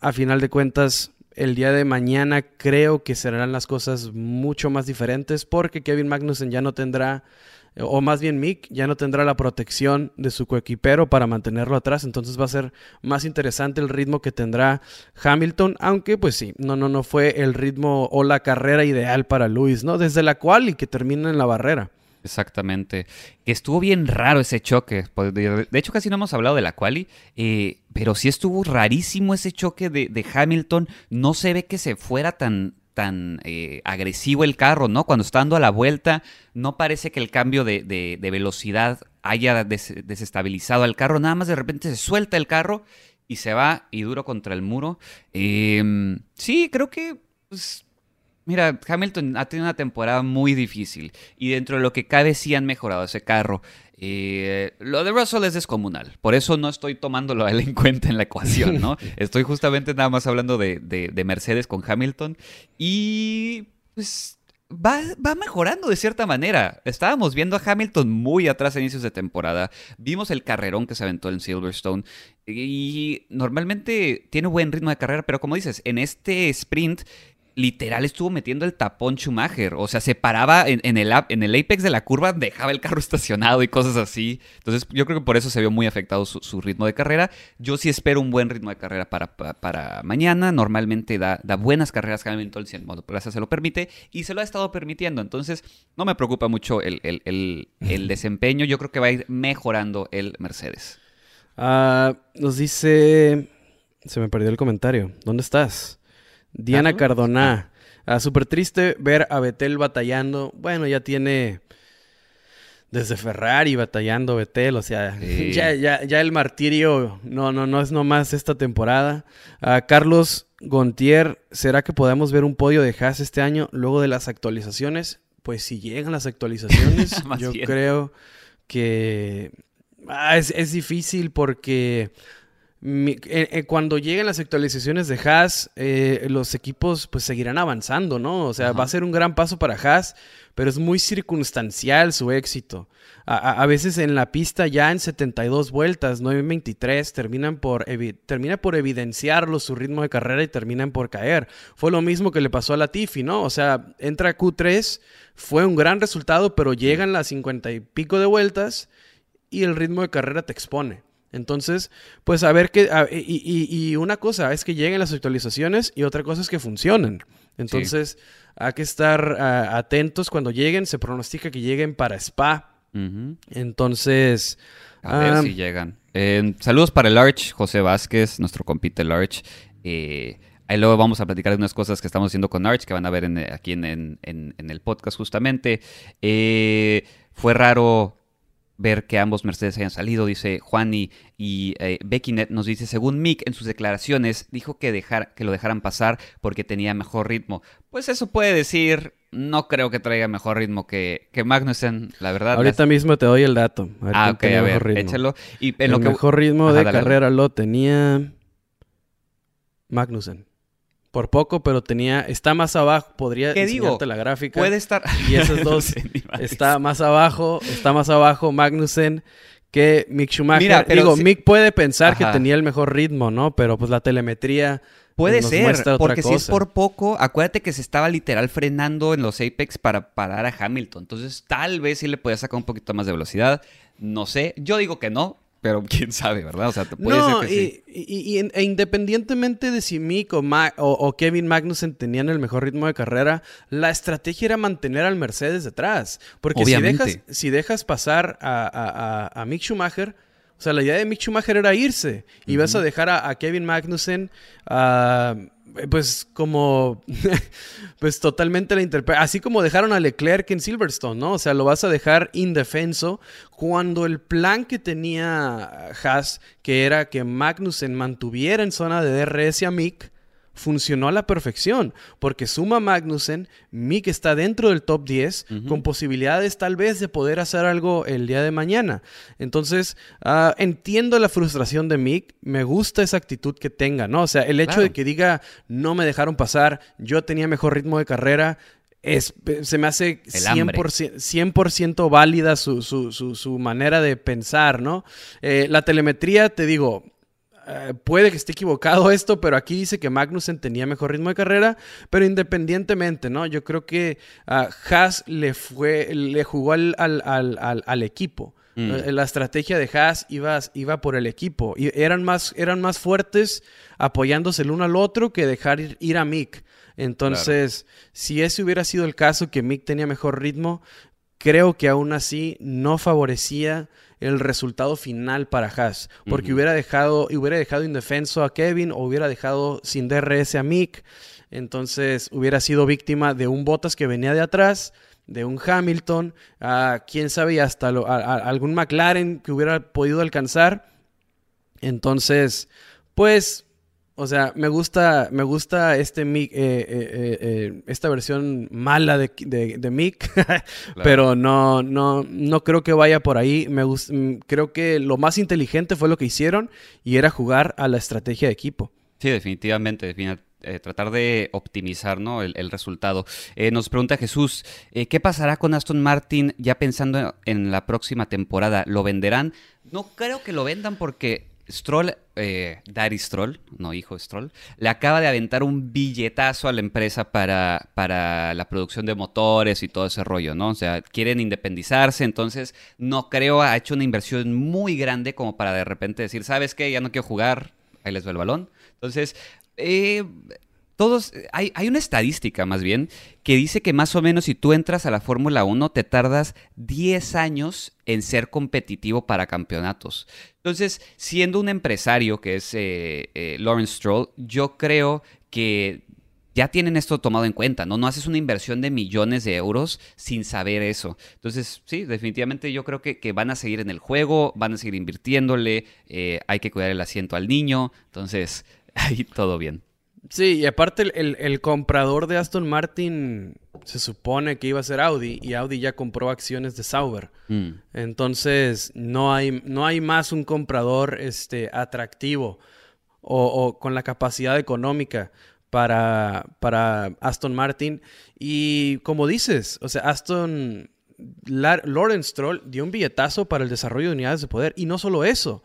a final de cuentas, el día de mañana creo que serán las cosas mucho más diferentes porque Kevin Magnussen ya no tendrá o más bien Mick ya no tendrá la protección de su coequipero para mantenerlo atrás, entonces va a ser más interesante el ritmo que tendrá Hamilton, aunque pues sí, no no no fue el ritmo o la carrera ideal para Luis, ¿no? Desde la cual y que termina en la barrera. Exactamente. Estuvo bien raro ese choque. Pues, de hecho, casi no hemos hablado de la quali, eh, pero sí estuvo rarísimo ese choque de, de, Hamilton. No se ve que se fuera tan, tan eh, agresivo el carro, ¿no? Cuando está dando a la vuelta, no parece que el cambio de, velocidad haya desestabilizado al carro, nada más de repente se suelta el carro y se va y duro contra el muro. Em, sí, creo que... Pues, mira, Hamilton ha tenido una temporada muy difícil y dentro de lo que cabe sí han mejorado ese carro. Eh, lo de Russell es descomunal, por eso no estoy tomándolo a él en cuenta en la ecuación, ¿no? estoy justamente nada más hablando de, Mercedes con Hamilton y pues va, va, mejorando de cierta manera. Estábamos viendo a Hamilton muy atrás a inicios de temporada, vimos el carrerón que se aventó en Silverstone y normalmente tiene buen ritmo de carrera, pero como dices, en este sprint literal estuvo metiendo el tapón Schumacher. O sea, se paraba en, el, en el apex de la curva, dejaba el carro estacionado y cosas así. Entonces, yo creo que por eso se vio muy afectado su, ritmo de carrera. Yo sí espero un buen ritmo de carrera para, para, mañana. Normalmente da, da, buenas carreras Hamilton si el modo plaza se lo permite y se lo ha estado permitiendo. Entonces, no me preocupa mucho el, desempeño. Yo creo que va a ir mejorando el Mercedes. Ah, nos dice. Se me perdió el comentario. ¿Dónde estás? Diana Cardona. Ah, Súper triste ver a Betel batallando. Bueno, ya tiene desde Ferrari batallando Betel, o sea, ya, ya, ya, el martirio no, no, no es nomás esta temporada. Ah, Carlos Gontier, ¿será que podemos ver un podio de Haas este año luego de las actualizaciones? Pues si llegan las actualizaciones, yo creo que ah, es, es difícil porque eh, eh, cuando lleguen las actualizaciones de Haas, eh, los equipos pues seguirán avanzando, ¿no? O sea, va a ser un gran paso para Haas, pero es muy circunstancial su éxito. A, veces en la pista ya en 72 vueltas, 9.23, terminan por, termina por evidenciarlo su ritmo de carrera y terminan por caer. Fue lo mismo que le pasó a la Tiffy, ¿no? O sea, entra Q3, fue un gran resultado, pero llegan las 50 y pico de vueltas y el ritmo de carrera te expone. Entonces, pues a ver qué... y, una cosa es que lleguen las actualizaciones y otra cosa es que funcionen. Entonces, hay que estar atentos cuando lleguen. Se pronostica que lleguen para Spa. Entonces... A ver si llegan. saludos para el Arch, José Vázquez, nuestro compite el Arch. Eh, ahí luego vamos a platicar de unas cosas que estamos haciendo con Arch que van a ver aquí en, el podcast justamente. Eh, fue raro ver que ambos Mercedes hayan salido, dice Juan y, y eh, nos dice, según Mick en sus declaraciones, dijo que, dejar, que lo dejaran pasar porque tenía mejor ritmo. Pues eso puede decir, no creo que traiga mejor ritmo que, que Magnussen, la verdad. Ahorita mismo te doy el dato. ah, ok, a ver, échalo. Y el mejor ritmo de carrera lo tenía Magnussen. Por poco, pero tenía. Está más abajo. Podría ¿Qué enseñarte la gráfica. Puede estar. Y esos dos. está más abajo. Está más abajo Magnussen que Mick Schumacher. Mira, Digo, Mick puede pensar que tenía el mejor ritmo, ¿no? Pero pues la telemetría. Puede ser, porque si es por poco, acuérdate que se estaba literal frenando en los Apex para parar a Hamilton. Entonces, tal vez sí le podía sacar un poquito más de velocidad. No sé. Yo digo que no, pero quién sabe, ¿verdad? O sea, puede no, ser que y, sí. y, e independientemente de si Mick o, Kevin Magnussen tenían el mejor ritmo de carrera, la estrategia era mantener al Mercedes detrás. Porque si dejas, si dejas pasar a, a, a Mick Schumacher, o sea, la idea de Mick Schumacher era irse. Y vas a dejar a, Kevin Magnussen, pues como, pues totalmente la interpretación. Así como dejaron a Leclerc en Silverstone, ¿no? O sea, lo vas a dejar indefenso cuando el plan que tenía Haas, que era que Magnussen mantuviera en zona de DRS a Mick, funcionó a la perfección, porque suma Magnussen, Mick está dentro del top 10, con posibilidades tal vez de poder hacer algo el día de mañana. Entonces, ah, entiendo la frustración de Mick, me gusta esa actitud que tenga, ¿no? O sea, el hecho de que diga, no me dejaron pasar, yo tenía mejor ritmo de carrera, es, se me hace 100%, válida su, su, manera de pensar, ¿no? Eh, la telemetría, te digo, eh, puede que esté equivocado esto, pero aquí dice que Magnussen tenía mejor ritmo de carrera, pero independientemente, ¿no? Yo creo que uh, Haas le, fue, le jugó al, al, equipo. Mm. Eh, la estrategia de Haas iba, iba por el equipo. Y eran, más, eran más fuertes apoyándose el uno al otro que dejar ir a Mick. Entonces, si ese hubiera sido el caso, que Mick tenía mejor ritmo, creo que aún así no favorecía el resultado final para Haas, porque hubiera, dejado, hubiera dejado indefenso a Kevin o hubiera dejado sin DRS a Mick, entonces hubiera sido víctima de un Bottas que venía de atrás, de un Hamilton, a quién sabe, hasta algún McLaren que hubiera podido alcanzar. Entonces, pues o sea, me gusta, me gusta este eh, eh, eh, esta versión mala de, de, Mick, pero no, no, no creo que vaya por ahí. Me mm, creo que lo más inteligente fue lo que hicieron y era jugar a la estrategia de equipo. Sí, definitivamente, tratar de optimizar ¿no? el, resultado. nos pregunta Jesús, ¿qué pasará con Aston Martin ya pensando en la próxima temporada? ¿Lo venderán? No creo que lo vendan porque Stroll, eh, Stroll, no hijo Stroll, le acaba de aventar un billetazo a la empresa para, para la producción de motores y todo ese rollo, ¿no? O sea, quieren independizarse, entonces no creo, ha hecho una inversión muy grande como para de repente decir, ¿sabes qué? Ya no quiero jugar, ahí les doy el balón. Entonces, eh, todos, hay, hay, una estadística más bien que dice que más o menos si tú entras a la Fórmula 1 te tardas 10 años en ser competitivo para campeonatos. Entonces, siendo un empresario que es eh, eh, Lawrence Stroll, yo creo que ya tienen esto tomado en cuenta, ¿no? No haces una inversión de millones de euros sin saber eso. Entonces, sí, definitivamente yo creo que, que van a seguir en el juego, van a seguir invirtiéndole, eh, hay que cuidar el asiento al niño, entonces, ahí todo bien. Sí, y aparte el, comprador de Aston Martin se supone que iba a ser Audi y Audi ya compró acciones de Sauber. Mm. Entonces no hay, no hay más un comprador este, atractivo o, con la capacidad económica para, para Aston Martin. Y como dices, o sea, Aston... Lawrence Troll dio un billetazo para el desarrollo de unidades de poder y no solo eso.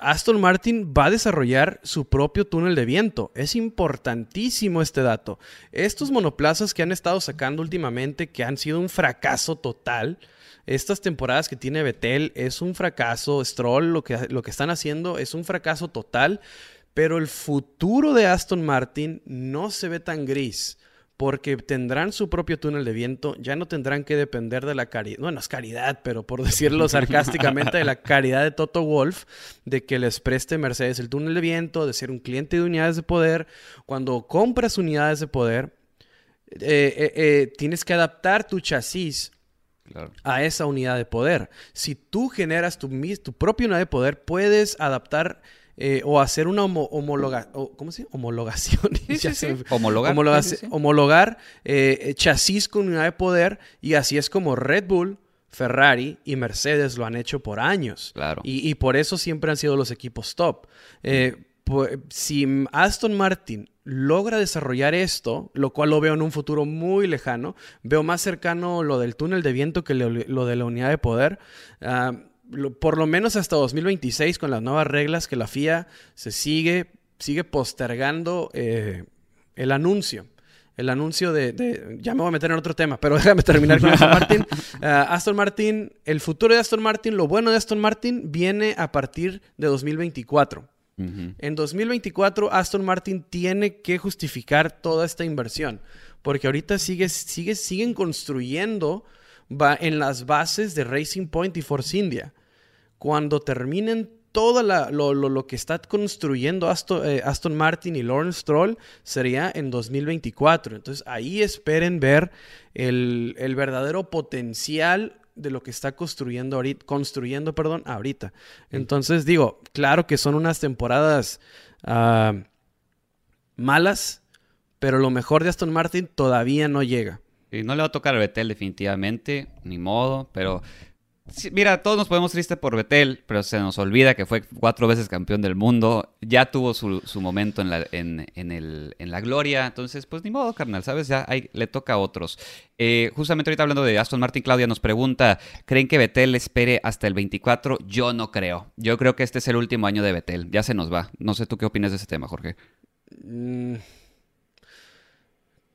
Aston Martin va a desarrollar su propio túnel de viento. Es importantísimo este dato. Estos monoplazas que han estado sacando últimamente, que han sido un fracaso total, estas temporadas que tiene Vettel es un fracaso, Stroll lo que, lo que están haciendo es un fracaso total, pero el futuro de Aston Martin no se ve tan gris porque tendrán su propio túnel de viento, ya no tendrán que depender de la caridad, no, no es caridad, pero por decirlo sarcásticamente, de la caridad de Toto Wolf, de que les preste Mercedes el túnel de viento, de ser un cliente de unidades de poder. Cuando compras unidades de poder, eh, eh, eh, tienes que adaptar tu chasis a esa unidad de poder. Si tú generas tu, tu propia unidad de poder, puedes adaptar eh, o hacer una homologa ¿cómo se homologación. homologar. Eh, chasis con unidad de poder y así es como Red Bull, Ferrari y Mercedes lo han hecho por años. Claro. Y, por eso siempre han sido los equipos top. Eh, si Aston Martin logra desarrollar esto, lo cual lo veo en un futuro muy lejano, veo más cercano lo del túnel de viento que lo, de la unidad de poder. Por lo menos hasta 2026 con las nuevas reglas que la FIA se sigue, sigue postergando eh, el anuncio. El anuncio de, Ya me voy a meter en otro tema, pero déjame terminar con Aston Martin. Ah, Aston Martin, el futuro de Aston Martin, lo bueno de Aston Martin viene a partir de 2024. En 2024 Aston Martin tiene que justificar toda esta inversión, porque ahorita sigue, sigue, siguen construyendo va en las bases de Racing Point y Force India cuando terminen todo lo, que está construyendo eh, Aston, Martin y Lawrence Stroll sería en 2024. Entonces ahí esperen ver el, verdadero potencial de lo que está construyendo ahorita, construyendo, perdón, ahorita. Entonces digo, claro que son unas temporadas ah, malas, pero lo mejor de Aston Martin todavía no llega. Y no le va a tocar a Betel definitivamente, ni modo, pero mira, todos nos ponemos tristes por Betel, pero se nos olvida que fue cuatro veces campeón del mundo. Ya tuvo su, momento en la, gloria. Entonces, pues ni modo, carnal, ¿sabes? Ya le toca a otros. Eh, justamente ahorita hablando de Aston Martin, Claudia nos pregunta: ¿creen que Betel espere hasta el 24? Yo no creo. Yo creo que este es el último año de Betel. Ya se nos va. No sé tú qué opinas de ese tema, Jorge. Mm,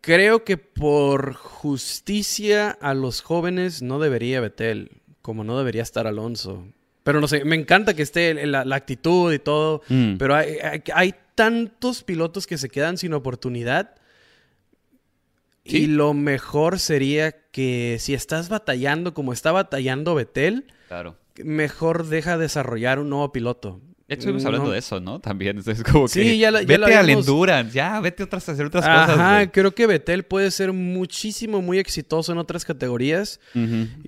creo que por justicia a los jóvenes no debería Betel como no debería estar Alonso. Pero no sé, me encanta que esté la, actitud y todo, mm. pero hay, hay, tantos pilotos que se quedan sin oportunidad. Y lo mejor sería que si estás batallando como está batallando Betel, claro. mejor deja desarrollar un nuevo piloto. Estuvimos hablando de eso, ¿no? También es como que ya vete al endurance, ya, vete a hacer otras cosas. Ajá, creo que Betel puede ser muchísimo, muy exitoso en otras categorías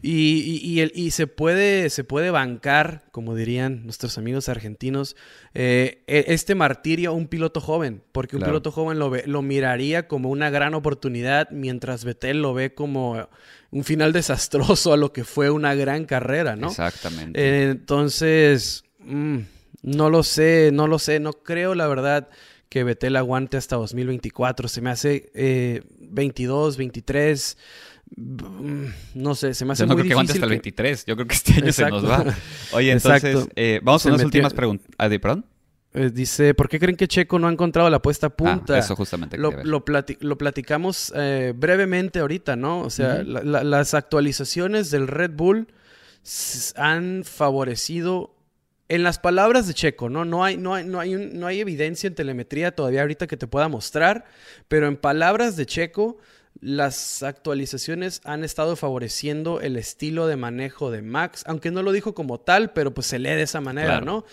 y, el, y, se, puede, se puede bancar, como dirían nuestros amigos argentinos, eh, e, este martirio a un piloto joven, porque un piloto joven lo, ve, lo miraría como una gran oportunidad, mientras Betel lo ve como un final desastroso a lo que fue una gran carrera, ¿no? Exactamente. entonces... Mm, no lo sé, no lo sé, no creo la verdad que Betel aguante hasta 2024. Se me hace eh, 22, 23. Mm, no sé, se me hace Yo no creo que aguante hasta el 23. Yo creo que este año se nos va. Oye, entonces, eh, vamos a unas últimas preguntas. Ah, ¿Perdón? Eh, dice, ¿por qué creen que Checo no ha encontrado la puesta a ah, punta? eso justamente. Lo, lo, platicamos eh, brevemente ahorita, ¿no? O sea, las actualizaciones del Red Bull han favorecido en las palabras de Checo, ¿no? No hay, no, hay, no, hay no hay evidencia en telemetría todavía ahorita que te pueda mostrar, pero en palabras de Checo, las actualizaciones han estado favoreciendo el estilo de manejo de Max, aunque no lo dijo como tal, pero pues se lee de esa manera, ¿no?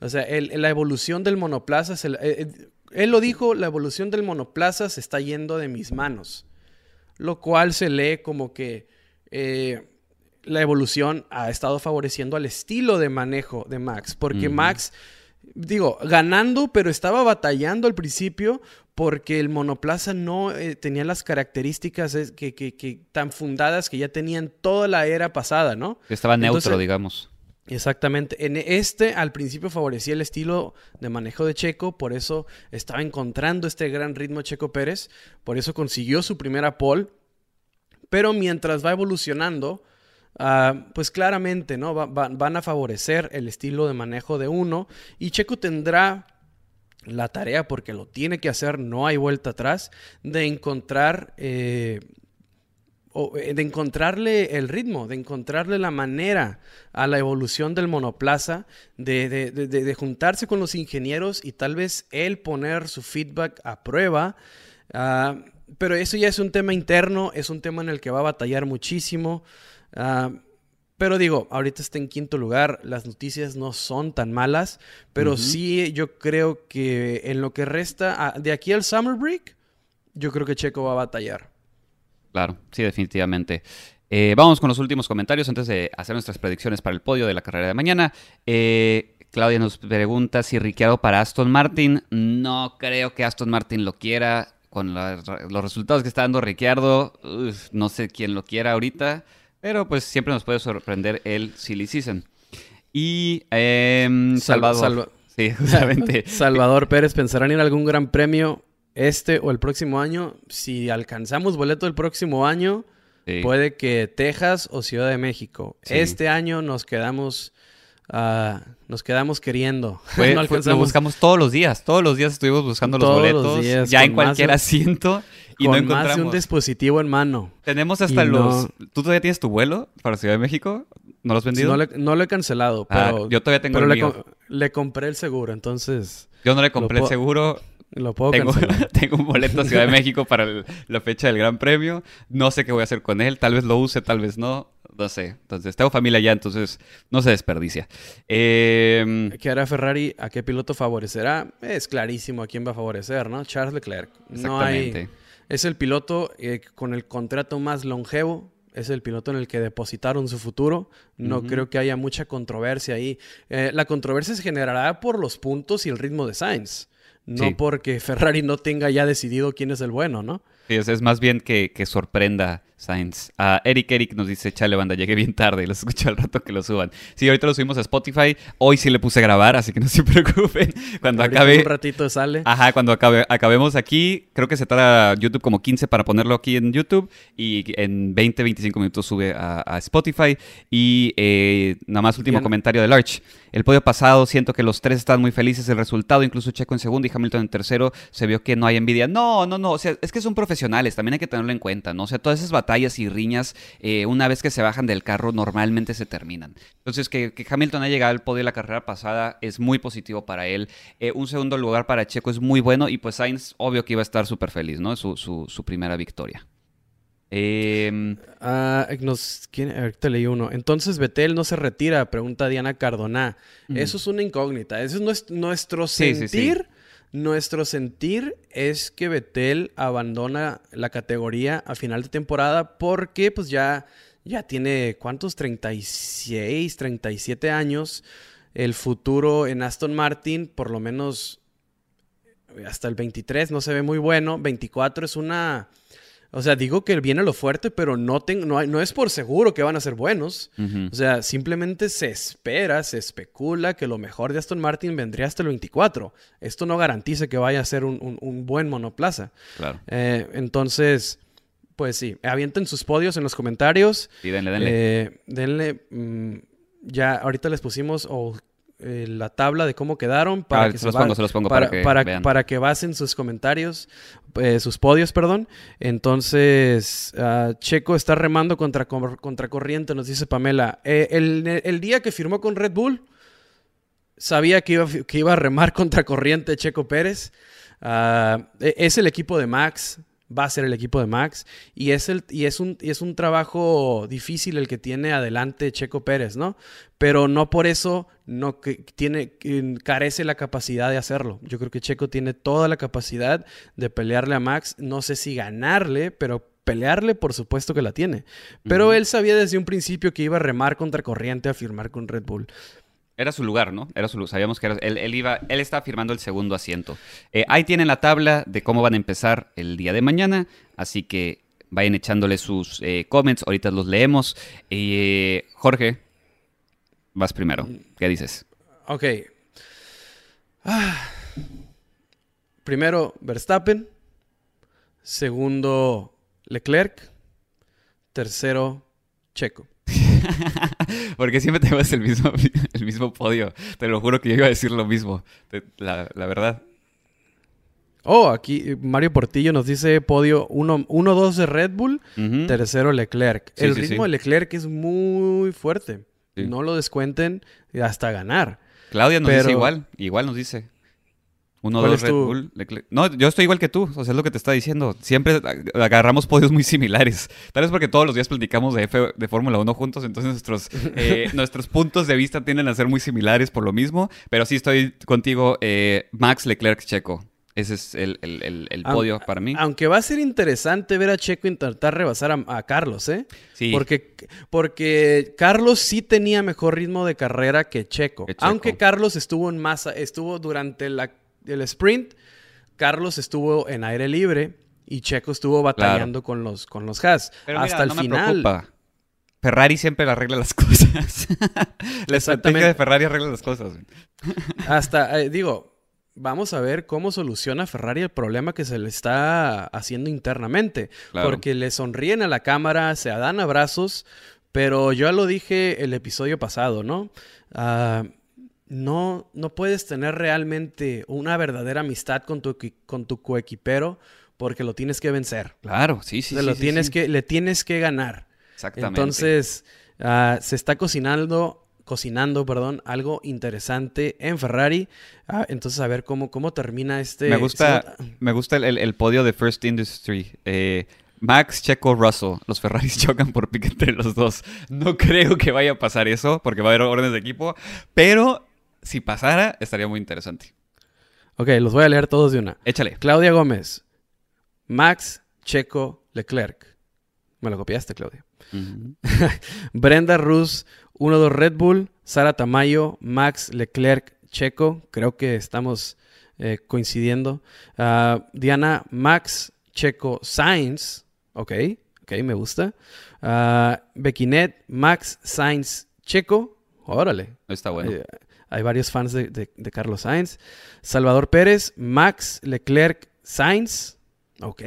O sea, la evolución del monoplaza, eh, eh, él lo dijo, la evolución del monoplaza se está yendo de mis manos, lo cual se lee como que... Eh, la evolución ha estado favoreciendo al estilo de manejo de Max, porque Max, digo, ganando, pero estaba batallando al principio porque el monoplaza no eh, tenía las características que, tan fundadas que ya tenían toda la era pasada, ¿no? Estaba neutro, digamos. Exactamente. En este al principio favorecía el estilo de manejo de Checo, por eso estaba encontrando este gran ritmo Checo Pérez, por eso consiguió su primera pole, pero mientras va evolucionando, Ah, pues claramente, ¿no? van a favorecer el estilo de manejo de uno y Checo tendrá la tarea, porque lo tiene que hacer, no hay vuelta atrás, de encontrar... Eh, eh, de encontrarle el ritmo, de encontrarle la manera a la evolución del monoplaza, de, juntarse con los ingenieros y tal vez él poner su feedback a prueba. Ah, pero eso ya es un tema interno, es un tema en el que va a batallar muchísimo. Ah, pero digo, ahorita está en quinto lugar, las noticias no son tan malas, pero sí yo creo que en lo que resta, ah, de aquí al Summer Break, yo creo que Checo va a batallar. Claro, sí, definitivamente. Eh, vamos con los últimos comentarios antes de hacer nuestras predicciones para el podio de la carrera de mañana. Eh, Claudia nos pregunta si Ricciardo para Aston Martin. No creo que Aston Martin lo quiera. Con los resultados que está dando Ricciardo, no sé quién lo quiera ahorita. Pero pues siempre nos puede sorprender el Silly Season. Y em, Salvador. sí, justamente. Salvador Pérez, ¿pensarán en algún gran premio este o el próximo año? Si alcanzamos boleto el próximo año, puede que Texas o Ciudad de México. Este año nos quedamos... Ah, nos quedamos queriendo. Lo buscamos todos los días. Todos los días estuvimos buscando los boletos. ya en cualquier asiento. Y no encontramos. más de un dispositivo en mano. Tenemos hasta los... ¿Tú todavía tienes tu vuelo para Ciudad de México? ¿No lo has vendido? No, lo he cancelado, ah, pero... yo todavía tengo el le, mío. le compré el seguro, entonces... Yo no le compré el seguro. Lo puedo tengo, tengo un boleto a Ciudad de México para la fecha del Gran Premio. No sé qué voy a hacer con él. Tal vez lo use, tal vez no. No sé. Entonces, tengo familia allá, entonces no se desperdicia. Eh, ¿Qué hará Ferrari? ¿A qué piloto favorecerá? Es clarísimo a quién va a favorecer, ¿no? Charles Leclerc. Exactamente. Es el piloto eh, con el contrato más longevo. Es el piloto en el que depositaron su futuro. No creo que haya mucha controversia ahí. Eh, la controversia se generará por los puntos y el ritmo de Sainz. No porque Ferrari no tenga ya decidido quién es el bueno, ¿no? Sí, es, más bien que, sorprenda Sainz. Ah, Eric Eric nos dice, chale banda, llegué bien tarde y los escucho al rato que lo suban. Sí, ahorita lo subimos a Spotify. Hoy sí le puse a grabar, así que no se preocupen. Cuando Ahorita acabe... Un ratito sale. Ajá, cuando acabe- acabemos aquí, creo que se tarda YouTube como 15 para ponerlo aquí en YouTube y en 20, 25 minutos sube a, a Spotify. Y eh, nada más último Bien. comentario de Larch. El podio pasado, siento que los tres están muy felices del resultado, incluso Checo en segundo y Hamilton en tercero, se vio que no hay envidia. No, no, no, o sea, es que son profesionales, también hay que tenerlo en cuenta, ¿no? O sea, todas esas batallas y riñas, eh, una vez que se bajan del carro, normalmente se terminan. Entonces, que, que Hamilton haya llegado al podio la carrera pasada es muy positivo para él. Eh, un segundo lugar para Checo es muy bueno y pues Sainz, obvio que iba a estar súper feliz, ¿no? Su, su, su primera victoria. Eh, Ah, nos, ¿quién? Ahorita leí uno. Entonces Betel no se retira, pregunta Diana Cardona. Eso es una incógnita. Eso es nues- nuestro Sí, sí, sí. Nuestro sentir es que Betel abandona la categoría a final de temporada porque pues ya, ya tiene, ¿cuántos? 36, 37 años. El futuro en Aston Martin, por lo menos hasta el 23, no se ve muy bueno. 24 es una... O sea, digo que viene lo fuerte, pero no, no, hay- no es por seguro que van a ser buenos. O sea, simplemente se espera, se especula que lo mejor de Aston Martin vendría hasta el 24. Esto no garantiza que vaya a ser un, un- un buen monoplaza. Claro. Eh, entonces, pues sí, avienten sus podios en los comentarios. Sí, denle, denle. Eh, denle, mm, ya ahorita les pusimos o, eh, la tabla de cómo quedaron para Ah, que se los va- pongo, se los pongo para que para, que basen sus comentarios, eh, sus podios, perdón. Entonces, ah, Checo está remando contra, contra corriente, nos dice Pamela. Eh, el, el día que firmó con Red Bull, sabía que iba, que iba a remar contra corriente Checo Pérez. Ah, e- es el equipo de Max, va a ser el equipo de Max. Y es, el, y, es un, y es un trabajo difícil el que tiene adelante Checo Pérez, ¿no? Pero no por eso no que tiene, carece la capacidad de hacerlo. Yo creo que Checo tiene toda la capacidad de pelearle a Max. No sé si ganarle, pero pelearle por supuesto que la tiene. Pero él sabía desde un principio que iba a remar contra corriente a firmar con Red Bull. Era su lugar, ¿no? Era su lugar. Sabíamos que era- él, él iba, él estaba firmando el segundo asiento. Eh, ahí tienen la tabla de cómo van a empezar el día de mañana, así que vayan echándole sus eh, comments, ahorita los leemos. Eh, Jorge, vas primero. ¿Qué dices? Ok. Ah. Primero, Verstappen. Segundo, Leclerc. Tercero, Checo. Porque siempre tenemos el mismo, el mismo podio. Te lo juro que yo iba a decir lo mismo. La, la verdad. Oh, aquí eh, Mario Portillo nos dice podio 1-2 de Red Bull. Tercero, Leclerc. Sí, El sí, ritmo sí. de Leclerc es muy fuerte. No lo descuenten hasta ganar. Claudia nos Pero- dice igual, igual nos dice. Uno, ¿Cuál dos, es Red tu- Bull. Leclerc. No, yo estoy igual que tú, o sea, es lo que te está diciendo. Siempre ag- agarramos podios muy similares. Tal vez porque todos los días platicamos de F de Fórmula 1 juntos, entonces nuestros, eh, nuestros puntos de vista tienden a ser muy similares por lo mismo. Pero sí estoy contigo, eh, Max Leclerc Checo. Ese es el, el- el- podio para mí. Aunque va a ser interesante ver a Checo intentar rebasar a, a Carlos, ¿eh? Sí. Porque, porque Carlos sí tenía mejor ritmo de carrera que Checo. Que Checo. Aunque Carlos estuvo en masa, estuvo durante la- el sprint, Carlos estuvo en aire libre y Checo estuvo batallando con los con los Haas. Pero mira, Hasta el no me final. preocupa. Ferrari siempre arregla las cosas. La estrategia de Ferrari arregla las cosas. Hasta, eh, digo, vamos a ver cómo soluciona Ferrari el problema que se le está haciendo internamente. Claro. Porque le sonríen a la cámara, se dan abrazos, pero yo ya lo dije el episodio pasado, ¿no? Ah, no, no puedes tener realmente una verdadera amistad con tu, con tu coequipero porque lo tienes que vencer. Claro, sí, sí, O sea, sí. lo sí, tienes sí. Que, le tienes que ganar. Exactamente. Entonces, ah, se está cocinando, cocinando, perdón, algo interesante en Ferrari. Ah, entonces, a ver cómo, cómo termina este. me gusta, me gusta el, el- el podio de First Industry. Eh, Max, Checo, Russell. Los Ferraris chocan por pique entre los dos. No creo que vaya a pasar eso, porque va a haber órdenes de equipo. Pero si pasara, estaría muy interesante. Ok, los voy a leer todos de una. Échale. Claudia Gómez, Max, Checo, Leclerc. Me lo copiaste, Claudia. Brenda Ruz, 1-2 Red Bull, Sara Tamayo, Max, Leclerc, Checo. Creo que estamos eh, coincidiendo. Ah, Diana, Max, Checo, Sainz. Ok, Ok, me gusta. Uh, Bequinet, Max, Sainz, Checo. Órale. Está bueno. Eh, hay varios fans de, de, de, Carlos Sainz. Salvador Pérez, Max, Leclerc, Sainz. Ok,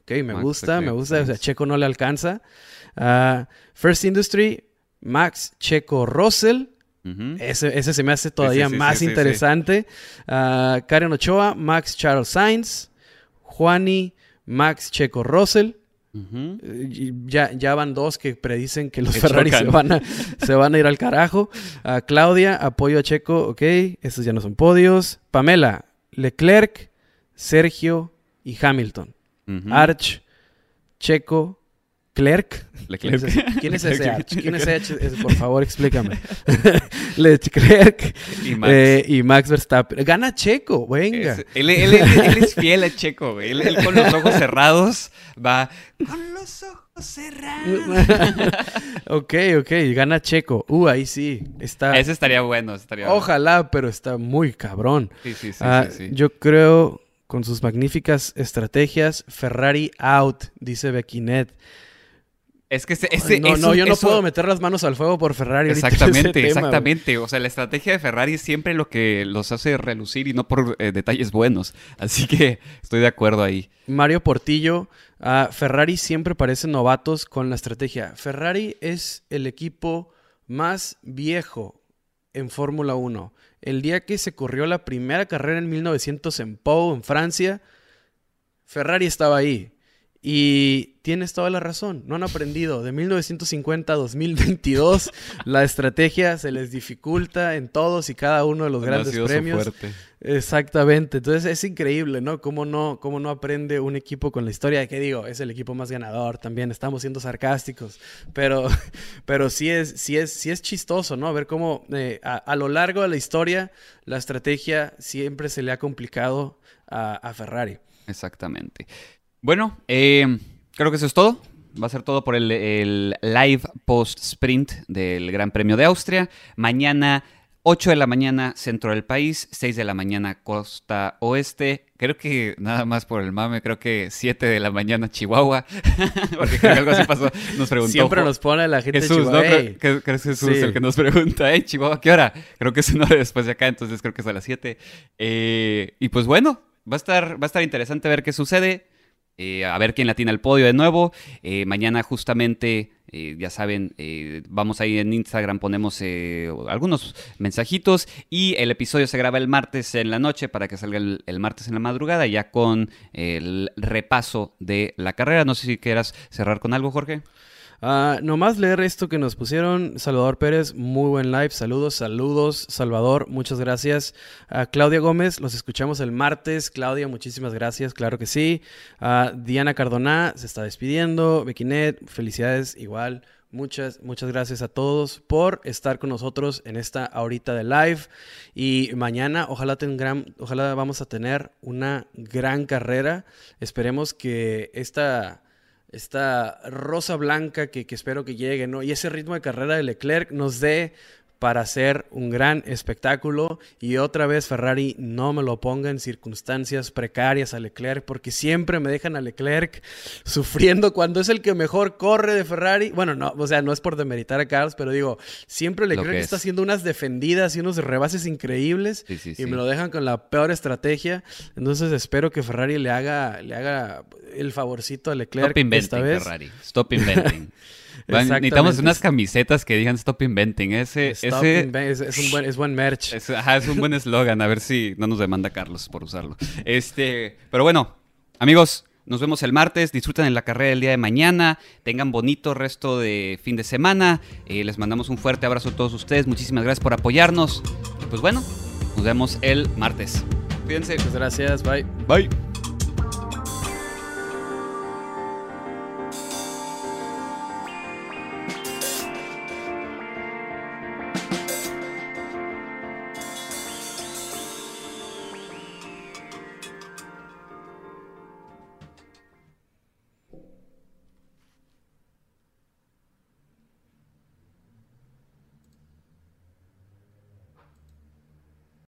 ok, me Max, gusta, Leclerc, me gusta. Sainz. O sea, Checo no le alcanza. Uh, First Industry, Max, Checo, Russell. Uh -huh. ese, ese, se me hace todavía sí, sí, sí, más interesante. Uh, Karen Ochoa, Max, Charles Sainz. Juani, Max, Checo, Russell. Uh -huh. ya, ya van dos que predicen que los que Ferrari se van, a, se van, a, ir al carajo. Uh, Claudia, apoyo a Checo, ok, estos ya no son podios. Pamela, Leclerc, Sergio y Hamilton. Uh -huh. Arch, Checo, Clerc. Leclerc. ¿Quién es ese? ¿Quién es ese? Por favor, explícame. Leclerc y Max. Eh, y Max Verstappen. Gana Checo, venga. Es, él, él, él, él, es fiel a Checo, güey. Él, con los ojos cerrados va con los ojos cerrados. ok, ok, gana Checo. Uh, ahí sí. Está... Ese estaría bueno. Estaría Ojalá, bueno. pero está muy cabrón. Sí, sí, sí, uh, sí, sí. Yo creo, con sus magníficas estrategias, Ferrari out, dice Bequinet. Es que ese, ese no, eso, no, yo no eso... puedo meter las manos al fuego por Ferrari. Exactamente, tema, exactamente. O sea, la estrategia de Ferrari es siempre lo que los hace relucir y no por eh, detalles buenos. Así que estoy de acuerdo ahí. Mario Portillo, uh, Ferrari siempre parecen novatos con la estrategia. Ferrari es el equipo más viejo en Fórmula 1. El día que se corrió la primera carrera en 1900 en Pau, en Francia, Ferrari estaba ahí. Y tienes toda la razón, no han aprendido. De 1950 a 2022, la estrategia se les dificulta en todos y cada uno de los no grandes premios. Exactamente, entonces es increíble, ¿no? ¿Cómo, ¿no? ¿Cómo no aprende un equipo con la historia? ¿Qué digo? Es el equipo más ganador también, estamos siendo sarcásticos, pero, pero sí, es, sí, es, sí es chistoso, ¿no? Ver cómo eh, a, a, lo largo de la historia la estrategia siempre se le ha complicado a, a Ferrari. Exactamente. Bueno, eh, creo que eso es todo. Va a ser todo por el, el, live post sprint del Gran Premio de Austria. Mañana, 8 de la mañana, centro del país. 6 de la mañana, costa oeste. Creo que nada más por el mame, creo que 7 de la mañana, Chihuahua. Porque creo que algo así pasó. Nos preguntó. Siempre nos pone la gente Jesús, de Chihuahua. ¿no? Creo, creo, que es Jesús sí. el que nos pregunta, ¿eh? Chihuahua, ¿qué hora? Creo que es una hora después de acá, entonces creo que es a las 7. Eh, y pues bueno, va a estar, va a estar interesante ver qué sucede. Eh, a ver quién latina el podio de nuevo. Eh, mañana justamente, eh, ya saben, vamos ahí en Instagram, ponemos algunos mensajitos y el episodio se graba el martes en la noche para que salga el, martes en la madrugada, ya con el repaso de la carrera. No sé si quieras cerrar con algo, Jorge. Uh, nomás leer esto que nos pusieron. Salvador Pérez, muy buen live. Saludos, saludos. Salvador, muchas gracias. Uh, Claudia Gómez, los escuchamos el martes. Claudia, muchísimas gracias, claro que sí. Uh, Diana Cardona se está despidiendo. Bequinet, felicidades igual. Muchas, muchas gracias a todos por estar con nosotros en esta ahorita de live. Y mañana, ojalá, ojalá vamos a tener una gran carrera. Esperemos que esta esta rosa blanca que, que, espero que llegue, ¿no? Y ese ritmo de carrera de Leclerc nos dé para hacer un gran espectáculo y otra vez Ferrari no me lo ponga en circunstancias precarias a Leclerc porque siempre me dejan a Leclerc sufriendo cuando es el que mejor corre de Ferrari. Bueno, no, o sea, no es por demeritar a Carlos, pero digo, siempre Leclerc está haciendo unas defendidas y unos rebases increíbles sí, sí, y sí. me lo dejan con la peor estrategia. Entonces espero que Ferrari le haga, le haga el favorcito a Leclerc Stop inventing, esta vez. Ferrari. Stop inventing. Necesitamos unas camisetas que digan Stop Inventing. Ese, Stop ese... Inven es, es, un buen, es buen merch. Es, ajá, es un buen eslogan. A ver si no nos demanda Carlos por usarlo. Este, pero bueno, amigos, nos vemos el martes. Disfruten en la carrera el día de mañana. Tengan bonito resto de fin de semana. Eh, les mandamos un fuerte abrazo a todos ustedes. Muchísimas gracias por apoyarnos. Y pues bueno, nos vemos el martes. Cuídense. Muchas gracias. Bye. Bye.